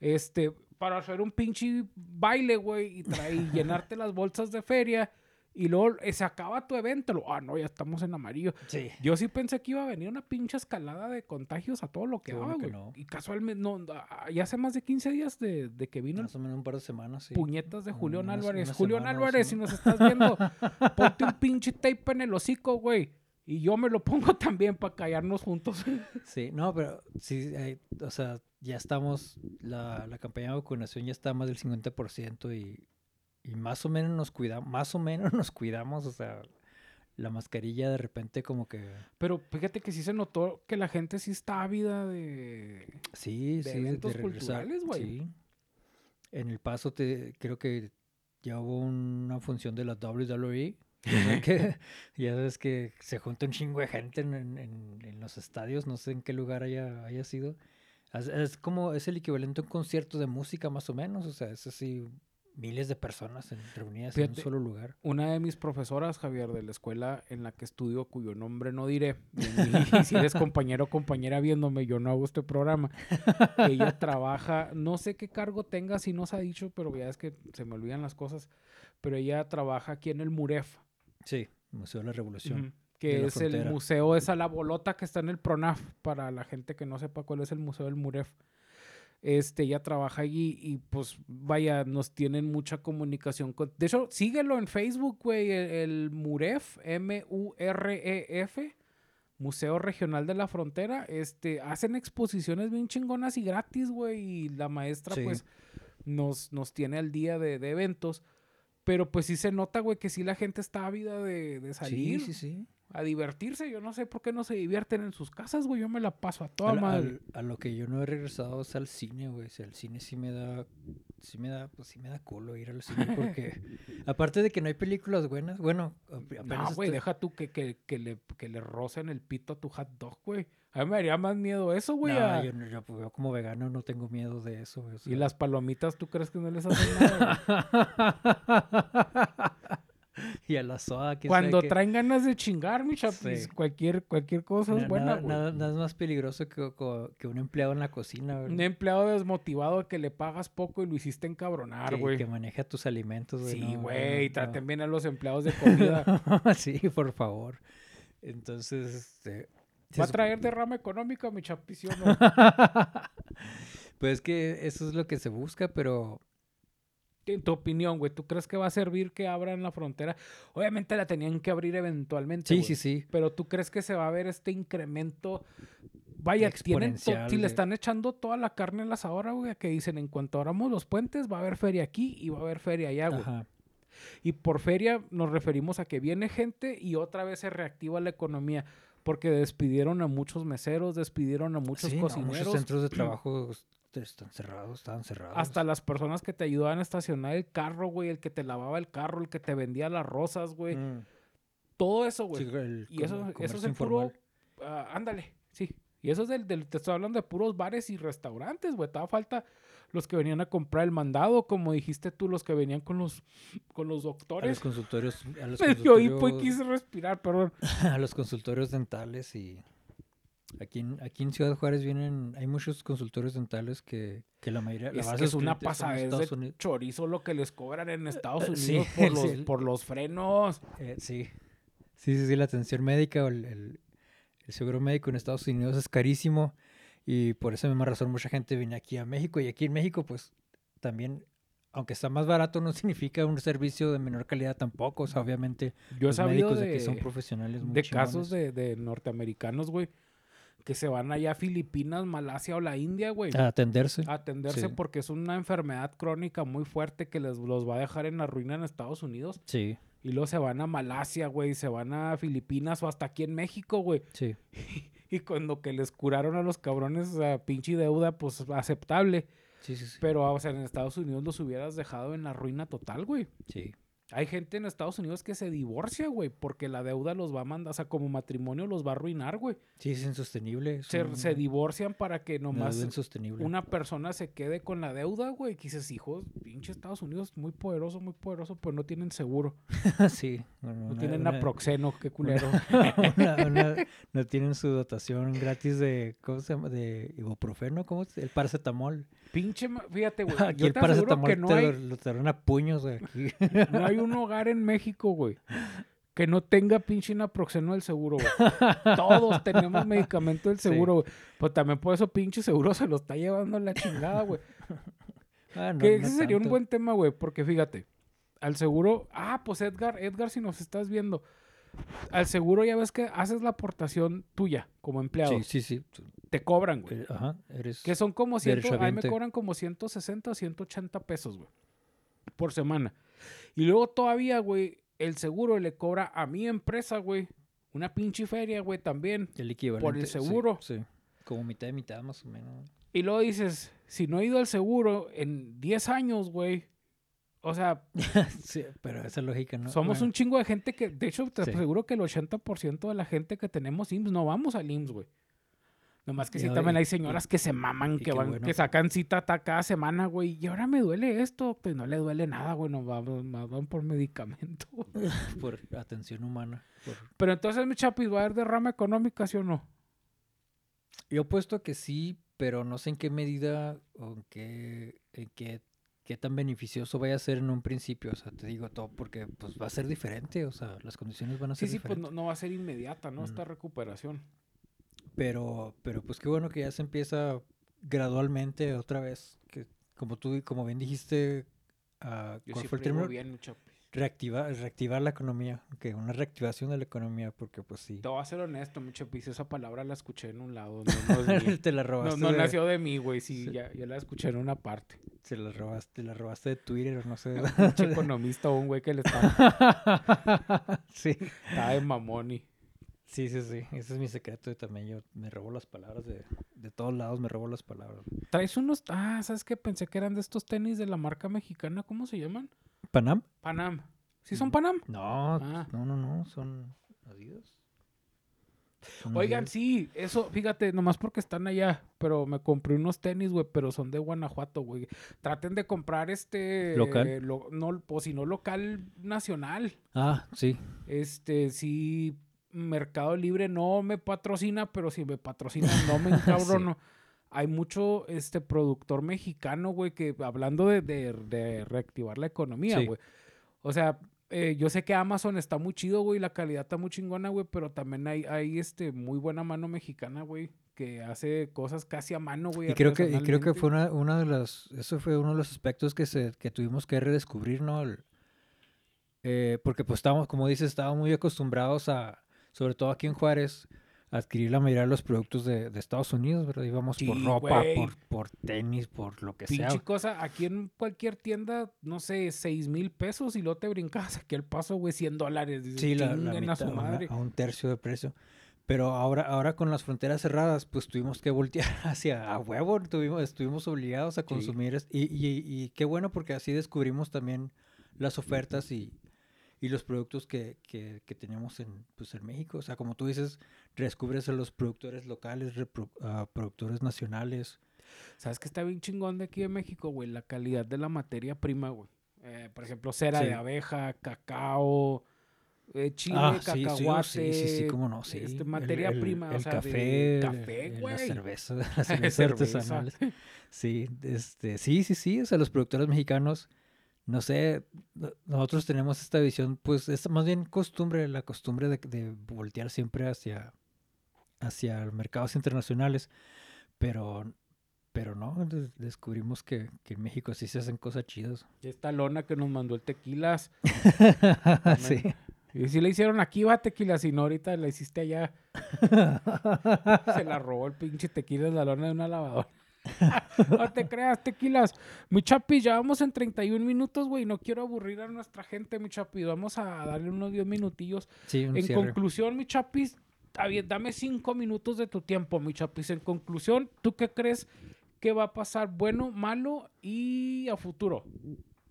Speaker 1: Este, para hacer un pinche baile, güey, y, traer, y llenarte las bolsas de feria. Y luego eh, se acaba tu evento. lo- Ah, no, ya estamos en amarillo.
Speaker 2: Sí.
Speaker 1: Yo sí pensé que iba a venir una pinche escalada de contagios a todo lo que daba, güey.
Speaker 2: no.
Speaker 1: Y casualmente, no, ah, ya hace más de 15 días de, de que vino
Speaker 2: Más o menos un par de semanas, sí.
Speaker 1: puñetas de Julián Álvarez. Julián Álvarez, si nos estás viendo, ponte un pinche tape en el hocico, güey. Y yo me lo pongo [LAUGHS] también para callarnos juntos. [LAUGHS]
Speaker 2: Sí, no, pero sí, o sea, ya estamos, la, la campaña de vacunación ya está más del 50% y, y más o menos nos cuidamos, más o menos nos cuidamos, o sea, la mascarilla de repente como que...
Speaker 1: Pero fíjate que sí se notó que la gente sí está ávida de...
Speaker 2: Sí,
Speaker 1: de
Speaker 2: sí,
Speaker 1: eventos
Speaker 2: regresar,
Speaker 1: culturales, güey.
Speaker 2: Sí. En el paso te, creo que ya hubo una función de la WWE. Ya sabes [LAUGHS] que, ya sabes que se junta un chingo de gente en, en- en- los estadios, no sé en qué lugar haya, haya sido. Es, es como, es el equivalente a un concierto de música más o menos, o sea, es así, miles de personas en- reunidas en un
Speaker 1: Fíjate,
Speaker 2: solo lugar.
Speaker 1: Una de mis profesoras, Javier, de la escuela en la que estudio, cuyo nombre no diré, y, [LAUGHS] y si eres compañero o compañera viéndome, yo no hago este programa. Ella [LAUGHS] trabaja, no sé qué cargo tenga, si nos ha dicho, pero ya es que se me olvidan las cosas, pero ella trabaja aquí en el MUREF,
Speaker 2: Sí, Museo de la Revolución.
Speaker 1: Que es el museo, esa la bolota que está en el PRONAF, para la gente que no sepa cuál es el museo del MUREF. Este, ella trabaja allí y pues vaya, nos tienen mucha comunicación. Con... De hecho, síguelo en Facebook, güey, el, el MUREF, M-U-R-E-F, Museo Regional de la Frontera. Este, hacen exposiciones bien chingonas y gratis, güey, y la maestra
Speaker 2: Sí.
Speaker 1: pues nos, nos tiene al día de, de eventos. Pero pues sí se nota, güey, que sí la gente está ávida de, de salir
Speaker 2: Sí, sí, sí.
Speaker 1: a divertirse. Yo no sé por qué no se divierten en sus casas, güey. Yo me la paso a toda madre.
Speaker 2: al- a lo que yo no he regresado es al cine, güey. O sea, el cine sí me da, sí me da, pues sí me da culo ir al cine porque, [LAUGHS] aparte de que no hay películas buenas, bueno, ap- apenas
Speaker 1: No, güey,
Speaker 2: estoy-
Speaker 1: deja tú que, que, que le, que le rocen el pito a tu hot dog, güey. A mí me haría más miedo eso, güey.
Speaker 2: No,
Speaker 1: a-
Speaker 2: yo, no- yo, pues, yo como vegano no tengo miedo de eso, güey. o
Speaker 1: Y las palomitas, ¿tú crees que no les hacen nada? [LAUGHS] [LAUGHS]
Speaker 2: y a la soda,
Speaker 1: Cuando traen ganas de chingar, mi chapis,
Speaker 2: Sí.
Speaker 1: cualquier, cualquier cosa es buena,
Speaker 2: nada, es más peligroso que, un empleado en la cocina, güey.
Speaker 1: Un empleado desmotivado que le pagas poco y lo hiciste encabronar, güey.
Speaker 2: que maneja tus alimentos, güey.
Speaker 1: Sí,
Speaker 2: no,
Speaker 1: güey,
Speaker 2: no,
Speaker 1: traten bien a los empleados de comida. [LAUGHS] [LAUGHS]
Speaker 2: sí, por favor. Entonces, este...
Speaker 1: Va a traer derrama económica, mi chapis, ¿sí o no?
Speaker 2: Pues es que eso es lo que se busca, pero
Speaker 1: En tu opinión, güey, ¿tú crees que va a servir que abran la frontera? Obviamente la tenían que abrir eventualmente.
Speaker 2: sí,
Speaker 1: güey,
Speaker 2: sí, sí.
Speaker 1: Pero tú crees que se va a ver este incremento. Vaya, tienen si le están echando toda la carne en las ahora, güey, que dicen en cuanto abramos los puentes, va a haber feria aquí y va a haber feria allá, güey.
Speaker 2: Ajá.
Speaker 1: Y por feria nos referimos a que viene gente y otra vez se reactiva la economía. porque despidieron a muchos meseros, despidieron a muchos
Speaker 2: Sí, no,
Speaker 1: cocineros.
Speaker 2: muchos centros de [CLEARS THROAT] trabajo están cerrados, estaban cerrados.
Speaker 1: Hasta las personas que te ayudaban a estacionar el carro, güey, el que te lavaba el carro, el que te vendía las rosas, güey.
Speaker 2: Mm,
Speaker 1: Todo eso, güey.
Speaker 2: sí,
Speaker 1: y eso, eso es el puro... ah, ándale, sí. Y eso es del, del- Te estoy hablando de puros bares y restaurantes, güey. Todavía falta los que venían a comprar el mandado, como dijiste tú, los que venían con los, con los
Speaker 2: A los
Speaker 1: doctores.
Speaker 2: consultorios, a los
Speaker 1: Me dio hipo y quise respirar, perdón. [LAUGHS]
Speaker 2: a los consultorios dentales y aquí en, aquí en Ciudad Juárez vienen, hay muchos consultorios dentales que, que la mayoría, la
Speaker 1: Es que es una pasadez de chorizo lo que les cobran en Estados
Speaker 2: Eh, sí,
Speaker 1: Unidos por, [LAUGHS] los,
Speaker 2: sí,
Speaker 1: por los frenos.
Speaker 2: Eh, sí. sí, sí, sí, la atención médica o el, el- el seguro médico en Estados Unidos es carísimo y por esa misma razón mucha gente viene aquí a México y aquí en México pues también, aunque está más barato no [LAUGHS] significa un servicio de menor calidad tampoco, o sea, obviamente
Speaker 1: Yo
Speaker 2: los médicos de,
Speaker 1: de,
Speaker 2: aquí son profesionales muy
Speaker 1: de casos
Speaker 2: chingones.
Speaker 1: de, de norteamericanos, güey, que se van allá a Filipinas, Malasia o la India, güey.
Speaker 2: a atenderse.
Speaker 1: a atenderse
Speaker 2: sí.
Speaker 1: porque es una enfermedad crónica muy fuerte que les los va a dejar en la ruina en Estados Unidos.
Speaker 2: Sí,
Speaker 1: Y luego se van a Malasia, güey, se van a Filipinas o hasta aquí en México, güey.
Speaker 2: sí. [LAUGHS]
Speaker 1: Y cuando que les curaron a los cabrones, o sea, pinche deuda, pues aceptable.
Speaker 2: Sí, sí, sí.
Speaker 1: Pero, o sea, en Estados Unidos los hubieras dejado en la ruina total, güey.
Speaker 2: sí.
Speaker 1: Hay gente en Estados Unidos que se divorcia, güey, porque la deuda los va a mandar, o sea, como matrimonio los va a arruinar, güey.
Speaker 2: Sí, es insostenible. es
Speaker 1: Se,
Speaker 2: un-
Speaker 1: se divorcian para que nomás
Speaker 2: insostenible.
Speaker 1: una persona se quede con la deuda, güey. Que dices, hijos, pinche Estados Unidos, muy poderoso, muy poderoso, pues no tienen seguro. [LAUGHS]
Speaker 2: sí. bueno,
Speaker 1: No
Speaker 2: una-
Speaker 1: tienen [LAUGHS]
Speaker 2: una-
Speaker 1: naproxeno, qué culero.
Speaker 2: una- no tienen su dotación gratis de, ¿cómo se llama? De ibuprofeno, ¿cómo es? El paracetamol.
Speaker 1: Pinche, fíjate, güey. [LAUGHS]
Speaker 2: Aquí
Speaker 1: Yo
Speaker 2: el
Speaker 1: te aseguro que
Speaker 2: te
Speaker 1: no
Speaker 2: lo,
Speaker 1: hay,
Speaker 2: lo te dan a puños, aquí.
Speaker 1: no hay un hogar en México, güey, que no tenga pinche naproxeno del seguro, güey. Todos tenemos medicamento del seguro, güey. Pues también por eso pinche seguro se lo está llevando la chingada, güey.
Speaker 2: Ah, no,
Speaker 1: que
Speaker 2: no
Speaker 1: ese sería un buen tema, güey, porque fíjate, al seguro, ah, pues Edgar, Edgar, si nos estás viendo, al seguro ya ves que haces la aportación tuya como empleado,
Speaker 2: Sí, sí, sí.
Speaker 1: te cobran, güey.
Speaker 2: eh, Ajá, eres...
Speaker 1: Que son como 100, a mí me cobran como 160 o 180 pesos, güey, por semana. Y luego todavía, güey, el seguro le cobra a mi empresa, güey, una pinche feria, güey, también.
Speaker 2: el equivalente. sí,
Speaker 1: seguro.
Speaker 2: Sí, Como mitad de mitad, más o menos.
Speaker 1: Y luego dices, si no he ido al seguro en 10 años, güey, o sea, [LAUGHS]
Speaker 2: sí, pero esa lógica, ¿no?
Speaker 1: Somos
Speaker 2: Bueno,
Speaker 1: un chingo de gente que, de hecho, te
Speaker 2: Sí.
Speaker 1: aseguro que el 80% de la gente que tenemos IMSS no vamos al IMSS, güey. Nomás que sí, también
Speaker 2: y-
Speaker 1: hay señoras que se maman, que van,
Speaker 2: bueno.
Speaker 1: que sacan cita ta- cada semana, güey. Y ahora me duele esto. Pues no le duele nada, güey. No van, van- van por medicamento. [LAUGHS]
Speaker 2: Por atención humana. por-
Speaker 1: Pero entonces, mi chapis, ¿va a haber derrama económica, sí o no?
Speaker 2: Yo apuesto que sí, pero no sé en qué medida o en qué, en qué, qué tan beneficioso vaya a ser en un principio. O sea, te digo todo porque pues va a ser diferente. O sea, las condiciones van a
Speaker 1: Sí,
Speaker 2: ser
Speaker 1: sí, pues
Speaker 2: diferentes.
Speaker 1: no, no va a ser inmediata, ¿no?
Speaker 2: Mm.
Speaker 1: Esta recuperación.
Speaker 2: Pero, pero pues qué bueno que ya se empieza gradualmente otra vez. Que como tú, como bien dijiste,
Speaker 1: Yo
Speaker 2: ¿cuál fue el término?
Speaker 1: bien.
Speaker 2: Reactivar, reactivar la economía. Que una reactivación de la economía, porque pues sí.
Speaker 1: Te voy a ser honesto, mi chapis. Esa palabra la escuché en un lado. No, no es mía. [LAUGHS]
Speaker 2: te la
Speaker 1: No,
Speaker 2: robaste.
Speaker 1: no
Speaker 2: de,
Speaker 1: nació de mí, güey. Sí,
Speaker 2: Sí.
Speaker 1: ya, ya la escuché en una parte.
Speaker 2: Se la robaste, la robaste de Twitter o no sé. dónde. [LAUGHS]
Speaker 1: economista o un güey que le está, [LAUGHS]
Speaker 2: sí.
Speaker 1: está de mamón y...
Speaker 2: Sí, sí, sí. Ese es mi secreto y también yo me robo las palabras de, de todos lados, me robo las palabras.
Speaker 1: Traes unos... Ah, ¿sabes qué? Pensé que eran de estos tenis de la marca mexicana. ¿Cómo se llaman?
Speaker 2: ¿Panam?
Speaker 1: Panam. ¿Sí son
Speaker 2: Mm.
Speaker 1: Panam?
Speaker 2: No,
Speaker 1: Ah.
Speaker 2: no, no, no, son Adidas. Son
Speaker 1: Oigan,
Speaker 2: Adidas.
Speaker 1: sí, eso, fíjate, nomás porque están allá, pero me compré unos tenis, güey, pero son de Guanajuato, güey. Traten de comprar este...
Speaker 2: ¿Local?
Speaker 1: lo- no, o si no, local nacional.
Speaker 2: Ah, sí.
Speaker 1: Este, sí, Mercado Libre no me patrocina, pero si me patrocina no me [LAUGHS] encabrono. Hay mucho este productor mexicano, güey, que hablando de, de- de reactivar la economía,
Speaker 2: Sí.
Speaker 1: güey. O sea, eh, yo sé que Amazon está muy chido, güey, la calidad está muy chingona, güey, pero también hay, hay este muy buena mano mexicana, güey, que hace cosas casi a mano, güey.
Speaker 2: Y creo que, y creo que fue una, una de las, eso fue uno de los aspectos que se, que tuvimos que redescubrir, ¿no? El- eh, porque pues estábamos, como dices, estábamos muy acostumbrados a, sobre todo aquí en Juárez, adquirir la mayoría de los productos de, de Estados Unidos, ¿verdad? Íbamos por
Speaker 1: Sí,
Speaker 2: ropa, por, por tenis, por lo que
Speaker 1: Pinche
Speaker 2: sea.
Speaker 1: cosa, aquí en cualquier tienda, no sé, seis mil pesos y luego te brincabas aquí al paso, güey, 100 dólares. Dices,
Speaker 2: Sí, la, la
Speaker 1: "Chinguen a su
Speaker 2: mitad, una- a un tercio de precio. Pero ahora, ahora con las fronteras cerradas, pues tuvimos que voltear [LAUGHS] hacia a huevo, tuvimos, estuvimos obligados a consumir. es- Y, y, y qué bueno porque así descubrimos también las ofertas y, y los productos que, que, que tenemos en, pues, en México. O sea, como tú dices, descubres a los productores locales, repro- productores nacionales.
Speaker 1: ¿Sabes qué está bien chingón de aquí de México, güey? La calidad de la materia prima, güey. Eh, por ejemplo, cera
Speaker 2: Sí.
Speaker 1: de abeja, cacao, eh, chile,
Speaker 2: Ah, sí,
Speaker 1: cacahuate.
Speaker 2: sí, sí, sí, cómo no, sí.
Speaker 1: este, materia
Speaker 2: el-
Speaker 1: prima, o
Speaker 2: el
Speaker 1: sea,
Speaker 2: café,
Speaker 1: de café,
Speaker 2: el-
Speaker 1: güey. [LAUGHS]
Speaker 2: la cerveza, las cervezas
Speaker 1: Cerveza.
Speaker 2: artesanales. Sí, este, sí, sí, sí, o sea, los productores mexicanos, no sé, no- nosotros tenemos esta visión, pues es más bien costumbre, la costumbre de, de voltear siempre hacia, hacia mercados internacionales, pero, pero no, des- descubrimos que, que en México sí se hacen cosas chidas.
Speaker 1: Esta lona que nos mandó el tequilas. [LAUGHS]
Speaker 2: sí.
Speaker 1: Y si le hicieron aquí, va tequila, si no, ahorita la hiciste allá. [LAUGHS] Se la robó el pinche tequila la lona de una lavadora. [LAUGHS] no te creas, tequilas. Mi chapi, ya vamos en 31 minutos, güey. No quiero aburrir a nuestra gente, mi chapi. Vamos a darle unos 10 minutillos.
Speaker 2: Sí, un
Speaker 1: En
Speaker 2: cierre.
Speaker 1: conclusión, mi chapis, dame 5 minutos de tu tiempo, mi chapis. En conclusión, ¿tú qué crees que va a pasar bueno, malo y a futuro?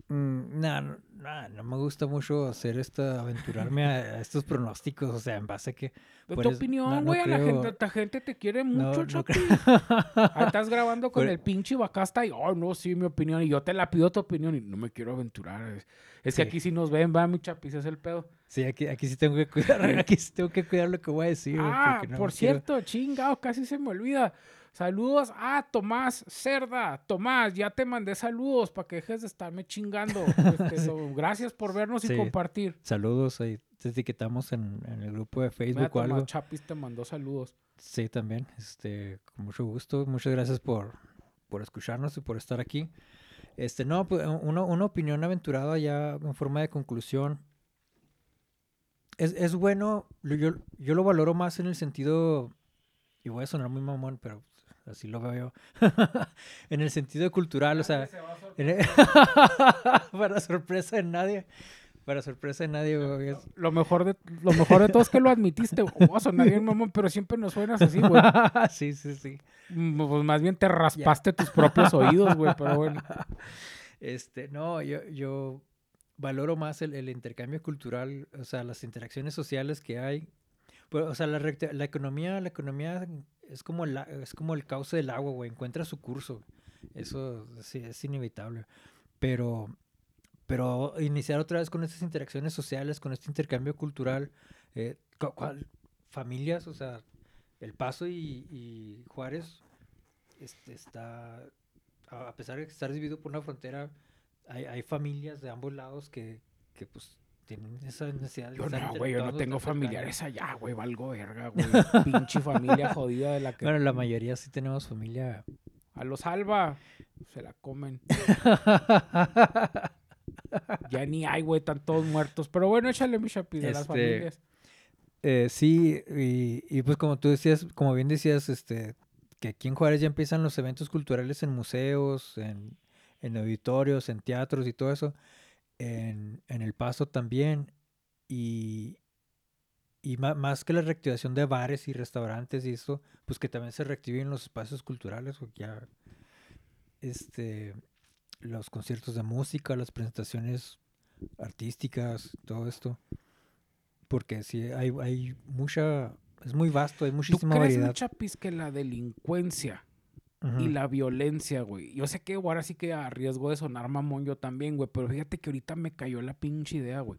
Speaker 2: Mm, No, no, no, me gusta mucho hacer esta, aventurarme a, estos pronósticos, o sea, en base a que...
Speaker 1: De
Speaker 2: Por
Speaker 1: tu
Speaker 2: eso-
Speaker 1: opinión,
Speaker 2: no
Speaker 1: güey, a la gente, la gente te quiere mucho,
Speaker 2: creo.
Speaker 1: Ahí estás grabando con el pinche Bacasta y, oh, no, sí, mi opinión. Y yo te la pido tu opinión y no me quiero aventurar. Es, es que aquí sí nos ven, va, mi chapis, es el pedo.
Speaker 2: Sí, aquí, aquí sí tengo que cuidar, [LAUGHS] aquí sí tengo que cuidar lo que voy a decir.
Speaker 1: ah, por
Speaker 2: quiero-
Speaker 1: cierto, chingado, casi se me olvida. Saludos a Tomás Cerda. Tomás, ya te mandé saludos para que dejes de estarme chingando. [LAUGHS] Este, so, gracias por vernos y compartir.
Speaker 2: Saludos, ahí te etiquetamos en, en el grupo de
Speaker 1: Mira,
Speaker 2: Facebook o algo.
Speaker 1: Tomás Chapis te mandó saludos.
Speaker 2: Sí, también, este, con mucho gusto. Muchas gracias por, por escucharnos y por estar aquí. Este, no, pues una, una opinión aventurada ya en forma de conclusión. Es, es bueno, yo, yo lo valoro más en el sentido, y voy a sonar muy mamón, pero así lo veo yo, [LAUGHS] en el sentido cultural, o sea, el- [LAUGHS] para sorpresa de nadie, para sorpresa de nadie, güey, es-
Speaker 1: Lo mejor de, lo mejor de todo es que lo admitiste. güey. Bien, mamón, pero siempre nos suenas así, güey. [LAUGHS]
Speaker 2: sí, sí, sí.
Speaker 1: Mm, Pues más bien te raspaste tus propios oídos, güey, pero bueno.
Speaker 2: Este, no, yo, yo valoro más el, el intercambio cultural, o sea, las interacciones sociales que hay. Pero, o sea, la, la economía, la economía es como, la, es como el cauce del agua, güey, encuentra su curso. Eso sí, es inevitable. Pero, pero iniciar otra vez con estas interacciones sociales, con este intercambio cultural, eh, cu- cual- familias, o sea, El Paso y, Juárez este, está, a pesar de estar dividido por una frontera, hay, hay familias de ambos lados que, que pues tienen esa necesidad de
Speaker 1: Yo no, güey, yo no tengo familiares
Speaker 2: cercanos.
Speaker 1: allá, güey, valgo verga, güey. Pinche familia jodida de la que...
Speaker 2: Bueno, la mayoría sí tenemos familia.
Speaker 1: A los Alba se la comen. [LAUGHS] Ya ni hay, güey, están todos muertos. Pero bueno, échale mi chapi de las
Speaker 2: Este,
Speaker 1: familias.
Speaker 2: Eh, sí, y, y pues como tú decías, como bien decías, este, que aquí en Juárez ya empiezan los eventos culturales en museos, en, en auditorios, en teatros y todo eso, en, en El Paso también, y, y ma- más que la reactivación de bares y restaurantes y eso, pues que también se reactiven los espacios culturales, porque ya, este, los conciertos de música, las presentaciones artísticas, todo esto porque sí hay, hay mucha, es muy vasto, hay
Speaker 1: ¿Tú
Speaker 2: muchísima
Speaker 1: crees, mi
Speaker 2: variedad.
Speaker 1: chapis, que la delincuencia Y la violencia, güey? Yo sé que ahora sí que a riesgo de sonar mamón yo también, güey, pero fíjate que ahorita me cayó la pinche idea, güey.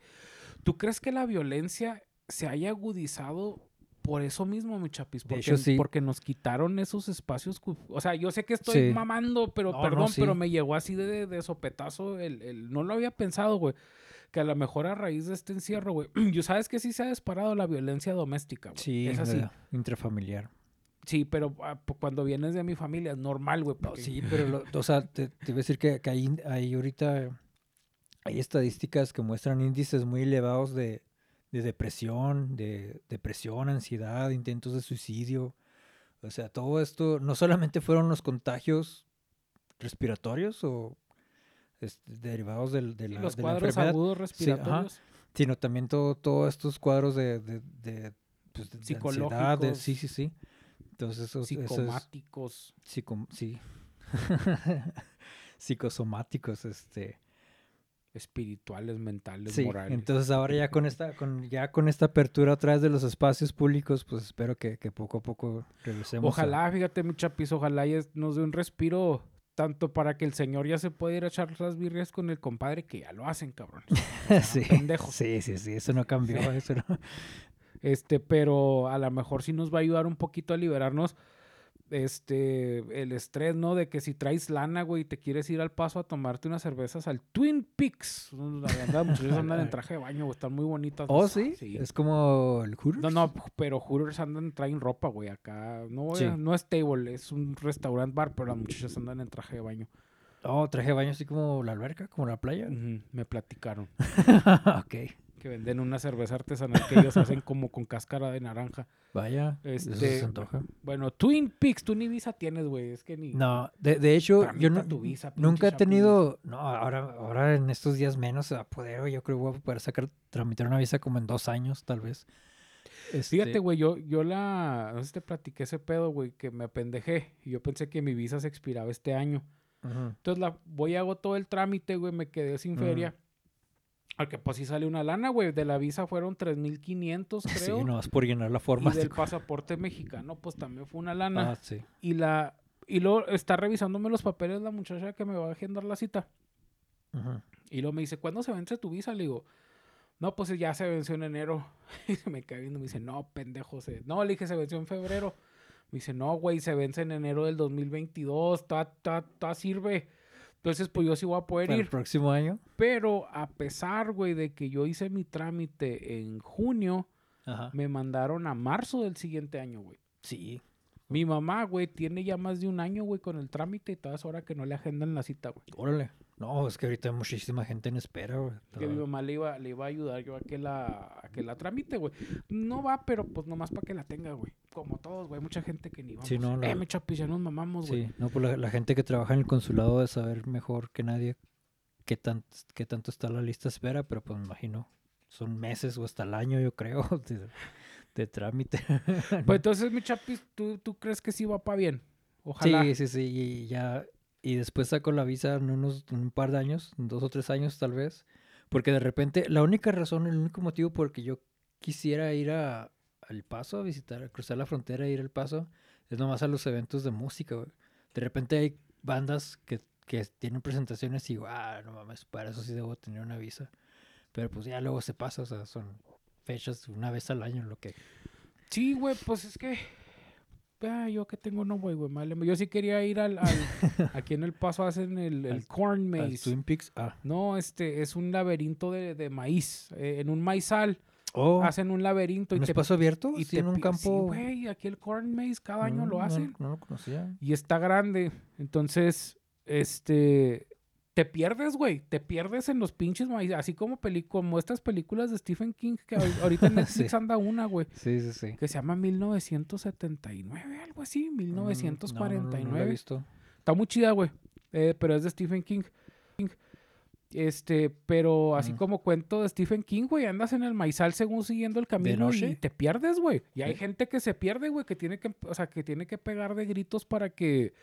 Speaker 1: ¿Tú crees que la violencia se haya agudizado por eso mismo, mi chapis? Porque,
Speaker 2: hecho, sí.
Speaker 1: porque nos quitaron esos espacios. O sea, yo sé que estoy
Speaker 2: Sí.
Speaker 1: mamando, pero
Speaker 2: No, no,
Speaker 1: perdón, pero me llegó así de, de sopetazo. El, el- no lo había pensado, güey. Que a lo mejor a raíz de este encierro, güey. [CLEARS THROAT] Yo sabes que sí se ha disparado la violencia doméstica, güey.
Speaker 2: Sí,
Speaker 1: es así.
Speaker 2: la intrafamiliar.
Speaker 1: Sí, pero ah, cuando vienes de mi familia es normal, güey.
Speaker 2: No,
Speaker 1: porque-
Speaker 2: sí, pero, lo- o sea, te, te voy a decir que, que hay, hay ahorita, hay estadísticas que muestran índices muy elevados de, de depresión, de depresión, ansiedad, intentos de suicidio. O sea, todo esto, no solamente fueron los contagios respiratorios o este, derivados del, de la,
Speaker 1: los
Speaker 2: de la
Speaker 1: cuadros
Speaker 2: enfermedad,
Speaker 1: agudos respiratorios.
Speaker 2: sino también todo, todos estos cuadros de, de- de pues, de- de ansiedad, de- sí, sí, sí. Entonces, eso, eso es
Speaker 1: psicomáticos.
Speaker 2: psico- sí. [LAUGHS] psicosomáticos, este.
Speaker 1: espirituales, mentales,
Speaker 2: Sí,
Speaker 1: morales.
Speaker 2: entonces ahora ya con esta, con, ya con esta apertura otra vez de los espacios públicos, pues espero que, que poco a poco regresemos. a-
Speaker 1: Ojalá, fíjate, mi chapis, ojalá ya nos dé un respiro tanto para que el señor ya se pueda ir a echar las birrias con el compadre que ya lo hacen, cabrón. [LAUGHS]
Speaker 2: sí,
Speaker 1: pendejos.
Speaker 2: sí, sí, sí, eso no cambió,
Speaker 1: Sí.
Speaker 2: eso no- [LAUGHS]
Speaker 1: Este, pero a lo mejor sí nos va a ayudar un poquito a liberarnos este el estrés, ¿no? De que si traes lana, güey, y te quieres ir al paso a tomarte unas cervezas al Twin Peaks. Ahí andan, muchos andan en [LAUGHS] traje de baño, güey, están muy bonitas.
Speaker 2: Oh, sí,
Speaker 1: Sí.
Speaker 2: es como el Hooters.
Speaker 1: No, no, pero Hooters andan, traen ropa, güey, acá. No,
Speaker 2: Sí.
Speaker 1: no es table, es un restaurant bar, pero las muchachas andan en traje de baño.
Speaker 2: Oh, traje de baño así como la alberca, como la playa.
Speaker 1: Me platicaron [LAUGHS]
Speaker 2: ok,
Speaker 1: que venden una cerveza artesanal que ellos hacen como con cáscara de naranja.
Speaker 2: vaya, eso
Speaker 1: Este,
Speaker 2: se antoja.
Speaker 1: Bueno, Twin Peaks, tú ni visa tienes, güey, es que ni...
Speaker 2: No, de, de hecho, yo no-
Speaker 1: tu visa,
Speaker 2: nunca he tenido, no, ahora, ahora en estos días menos se va a poder, yo creo que voy a poder sacar, tramitar una visa como en dos años, tal vez.
Speaker 1: Fíjate,
Speaker 2: Este,
Speaker 1: güey, yo, yo la... No sé si te platiqué ese pedo, güey, que me apendejé. Y yo pensé que mi visa se expiraba este año. Entonces la, voy hago todo el trámite, güey, me quedé sin feria. Al que pues sí sale una lana, güey. De la visa fueron 3.500, creo.
Speaker 2: Sí, no, es por llenar la forma.
Speaker 1: y del pasaporte mexicano, pues también fue una lana.
Speaker 2: Ah, sí.
Speaker 1: Y la... Y luego está revisándome los papeles la muchacha que me va a agendar la cita.
Speaker 2: ujú.
Speaker 1: Y luego me dice, ¿cuándo se vence tu visa? Le digo, no, pues ya se venció en enero. [LAUGHS] Y se me cae viendo, me dice, no, pendejo. Se... No, le dije, se venció en febrero. Me dice, no, güey, se vence en enero del 2022. Ta, ta, ta, sirve. Entonces, pues yo sí voy a poder
Speaker 2: Para el
Speaker 1: ir.
Speaker 2: próximo año.
Speaker 1: Pero a pesar, güey, de que yo hice mi trámite en junio,
Speaker 2: Ajá.
Speaker 1: me mandaron a marzo del siguiente año, güey.
Speaker 2: Sí.
Speaker 1: Mi mamá, güey, tiene ya más de un año, güey, con el trámite y toda esa hora que no le agendan la cita, güey.
Speaker 2: Órale. No, es que ahorita hay muchísima gente en espera, güey.
Speaker 1: Que mi mamá le iba, le iba a ayudar yo a que la, a que la tramite, güey. No va, pero pues nomás para que la tenga, güey. Como todos, güey. Mucha gente que ni vamos.
Speaker 2: Sí, no, la-
Speaker 1: Eh, me chapis, ya nos mamamos, güey.
Speaker 2: Sí, no, pues la, la gente que trabaja en el consulado de saber mejor que nadie qué, tan, qué tanto está la lista espera, pero pues me imagino son meses o hasta el año, yo creo, [LAUGHS] de, de trámite.
Speaker 1: Pues entonces, mi chapis, ¿tú, ¿tú crees que sí va para bien? Ojalá.
Speaker 2: Sí, sí, sí, y ya. Y después saco la visa en unos en un par de años, dos o tres años tal vez. Porque de repente, la única razón, el único motivo por el que yo quisiera ir a, al Paso, a visitar, a cruzar la frontera e ir al Paso, es nomás a los eventos de música, güey. De repente hay bandas que, que tienen presentaciones y ah, no mames, para eso sí debo tener una visa. Pero pues ya luego se pasa, o sea, son fechas una vez al año lo que...
Speaker 1: Sí, güey, pues es que. Ah, yo que tengo no, güey, güey. Yo sí quería ir al. al- [LAUGHS] aquí en El Paso hacen el, el
Speaker 2: Al-
Speaker 1: Corn Maze.
Speaker 2: Twin Peaks, ah.
Speaker 1: No, este es un laberinto de, de maíz. eh, en un maizal
Speaker 2: Oh,
Speaker 1: hacen un laberinto y
Speaker 2: ¿un
Speaker 1: te
Speaker 2: espacio abierto?
Speaker 1: y
Speaker 2: ¿Sí,
Speaker 1: te
Speaker 2: en un campo?
Speaker 1: Sí, güey, aquí el Corn Maze cada año lo
Speaker 2: no-
Speaker 1: hacen.
Speaker 2: No, lo conocía.
Speaker 1: Y está grande. Entonces, este. Te pierdes, güey. Te pierdes en los pinches maíz. Así como, como estas películas de Stephen King, que ahor- ahorita en [LAUGHS] Netflix
Speaker 2: Sí.
Speaker 1: anda una, güey.
Speaker 2: Sí, sí, sí.
Speaker 1: Que se llama 1979, algo así.
Speaker 2: Mm, no, no, no, he
Speaker 1: 1949.
Speaker 2: visto.
Speaker 1: Está muy chida, güey. eh, pero es de Stephen King. Este, pero así
Speaker 2: Mm.
Speaker 1: como cuento de Stephen King, güey, andas en el maizal según siguiendo el camino y te pierdes, güey. Y hay
Speaker 2: Sí.
Speaker 1: gente que se pierde, güey, que tiene que, o sea, que tiene que pegar de gritos para que,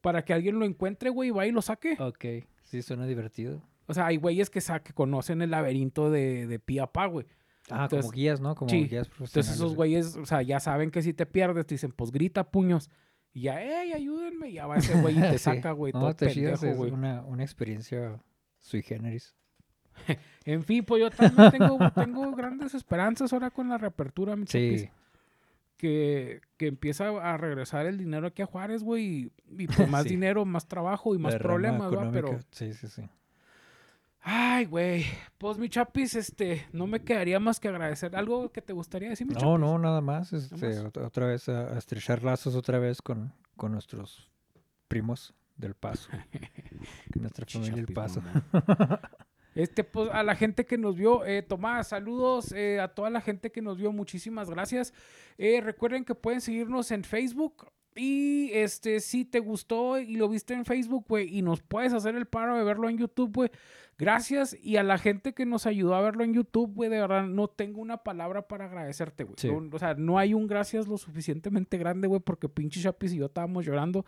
Speaker 1: para que alguien lo encuentre, güey, y va y lo saque.
Speaker 2: Ok, sí, suena divertido.
Speaker 1: O sea, hay güeyes que, que conocen el laberinto de, de pie a pa, güey.
Speaker 2: Ah,
Speaker 1: Entonces-
Speaker 2: como guías, ¿no? Como
Speaker 1: sí,
Speaker 2: guías profesionales.
Speaker 1: Entonces esos güeyes, o sea, ya saben que si te pierdes, te dicen, pues grita puños. Y ya, ey, ayúdenme. Y ya va ese güey y te [LAUGHS]
Speaker 2: Sí.
Speaker 1: saca, güey,
Speaker 2: No,
Speaker 1: todo
Speaker 2: chido,
Speaker 1: pendejo,
Speaker 2: es
Speaker 1: güey.
Speaker 2: una, una experiencia sui generis. [LAUGHS]
Speaker 1: En fin, pues yo también tengo, tengo grandes esperanzas ahora con la reapertura, mi.
Speaker 2: Sí,
Speaker 1: Que, que empieza a regresar el dinero aquí a Juárez, güey. Y, y pues [LAUGHS] más
Speaker 2: Sí.
Speaker 1: dinero, más trabajo y más problemas, ¿va? Pero,
Speaker 2: Sí, sí, sí.
Speaker 1: ay, güey. Pues mi chapis, este, no me quedaría más que agradecer. ¿Algo que te gustaría decir, mi
Speaker 2: No,
Speaker 1: chapis?
Speaker 2: no, nada más. Este,
Speaker 1: más?
Speaker 2: Otra vez a, a estrechar lazos otra vez con, con nuestros primos del Paso. [LAUGHS] nuestra familia del Paso. [LAUGHS]
Speaker 1: Este, pues, a la gente que nos vio, eh, Tomás, saludos eh, a toda la gente que nos vio, muchísimas gracias. Eh, recuerden que pueden seguirnos en Facebook Y este, si te gustó y lo viste en Facebook, güey, y nos puedes hacer el paro de verlo en YouTube, güey, gracias. Y a la gente que nos ayudó a verlo en YouTube, güey, de verdad, no tengo una palabra para agradecerte, güey.
Speaker 2: Sí.
Speaker 1: No- o sea, no hay un gracias lo suficientemente grande, güey, porque pinche Chapis y yo estábamos llorando.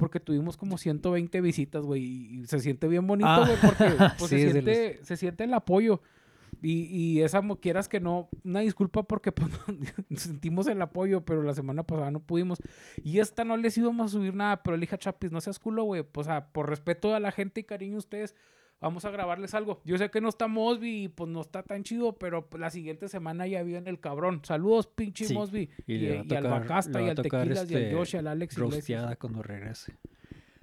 Speaker 1: Porque tuvimos como 120 visitas, güey, y, se siente bien bonito,
Speaker 2: Ah,
Speaker 1: güey, porque [LAUGHS] pues,
Speaker 2: sí,
Speaker 1: se,
Speaker 2: los-
Speaker 1: siente, se siente el apoyo. Y, y esa, quieras que no, una disculpa porque [LAUGHS] pues, sentimos el apoyo, pero la semana pasada no pudimos. Y esta no les íbamos a subir nada, pero elija Chapis, no seas culo, güey. Pues, o sea, por respeto a la gente y cariño a ustedes, vamos a grabarles algo. Yo sé que no está Mosby y pues no está tan chido, pero pues, la siguiente semana ya viene el cabrón. Saludos, pinche
Speaker 2: Sí,
Speaker 1: Mosby.
Speaker 2: y
Speaker 1: al Bacasta, y al Tequilas, y al
Speaker 2: este,
Speaker 1: Josh, y al Alex.
Speaker 2: Rosteada cuando regrese.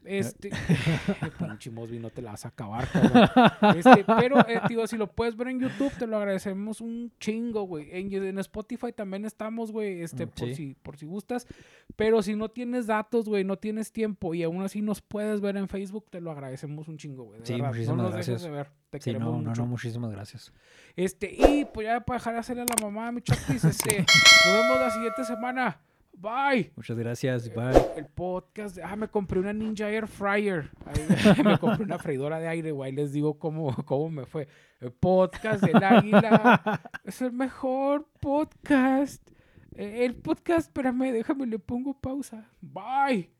Speaker 1: Este, [LAUGHS] [LAUGHS] pinche Mosby, no te la vas a acabar, cabrón. Este, pero, eh, tío, si lo puedes ver en YouTube, te lo agradecemos un chingo, güey. En, en Spotify también estamos, güey, este,
Speaker 2: Mm,
Speaker 1: por,
Speaker 2: sí.
Speaker 1: si, por si gustas. Pero si no tienes datos, güey, no tienes tiempo y aún así nos puedes ver en Facebook, te lo agradecemos un chingo, güey.
Speaker 2: Sí,
Speaker 1: verdad.
Speaker 2: muchísimas
Speaker 1: no nos dejes
Speaker 2: gracias.
Speaker 1: de ver. Te
Speaker 2: Sí,
Speaker 1: queremos
Speaker 2: no, no,
Speaker 1: mucho.
Speaker 2: no, muchísimas gracias.
Speaker 1: Este, y pues ya para dejar de hacerle a la mamá, mi chapis, [LAUGHS] este, nos vemos la siguiente semana. Bye.
Speaker 2: Muchas gracias. Bye.
Speaker 1: El podcast. Ah, me compré una Ninja Air Fryer. [LAUGHS] Me compré una freidora de aire, güey. Les digo cómo, cómo me fue. El podcast del águila [LAUGHS] es el mejor podcast. Eh, El podcast, espérame, déjame, le pongo pausa. Bye.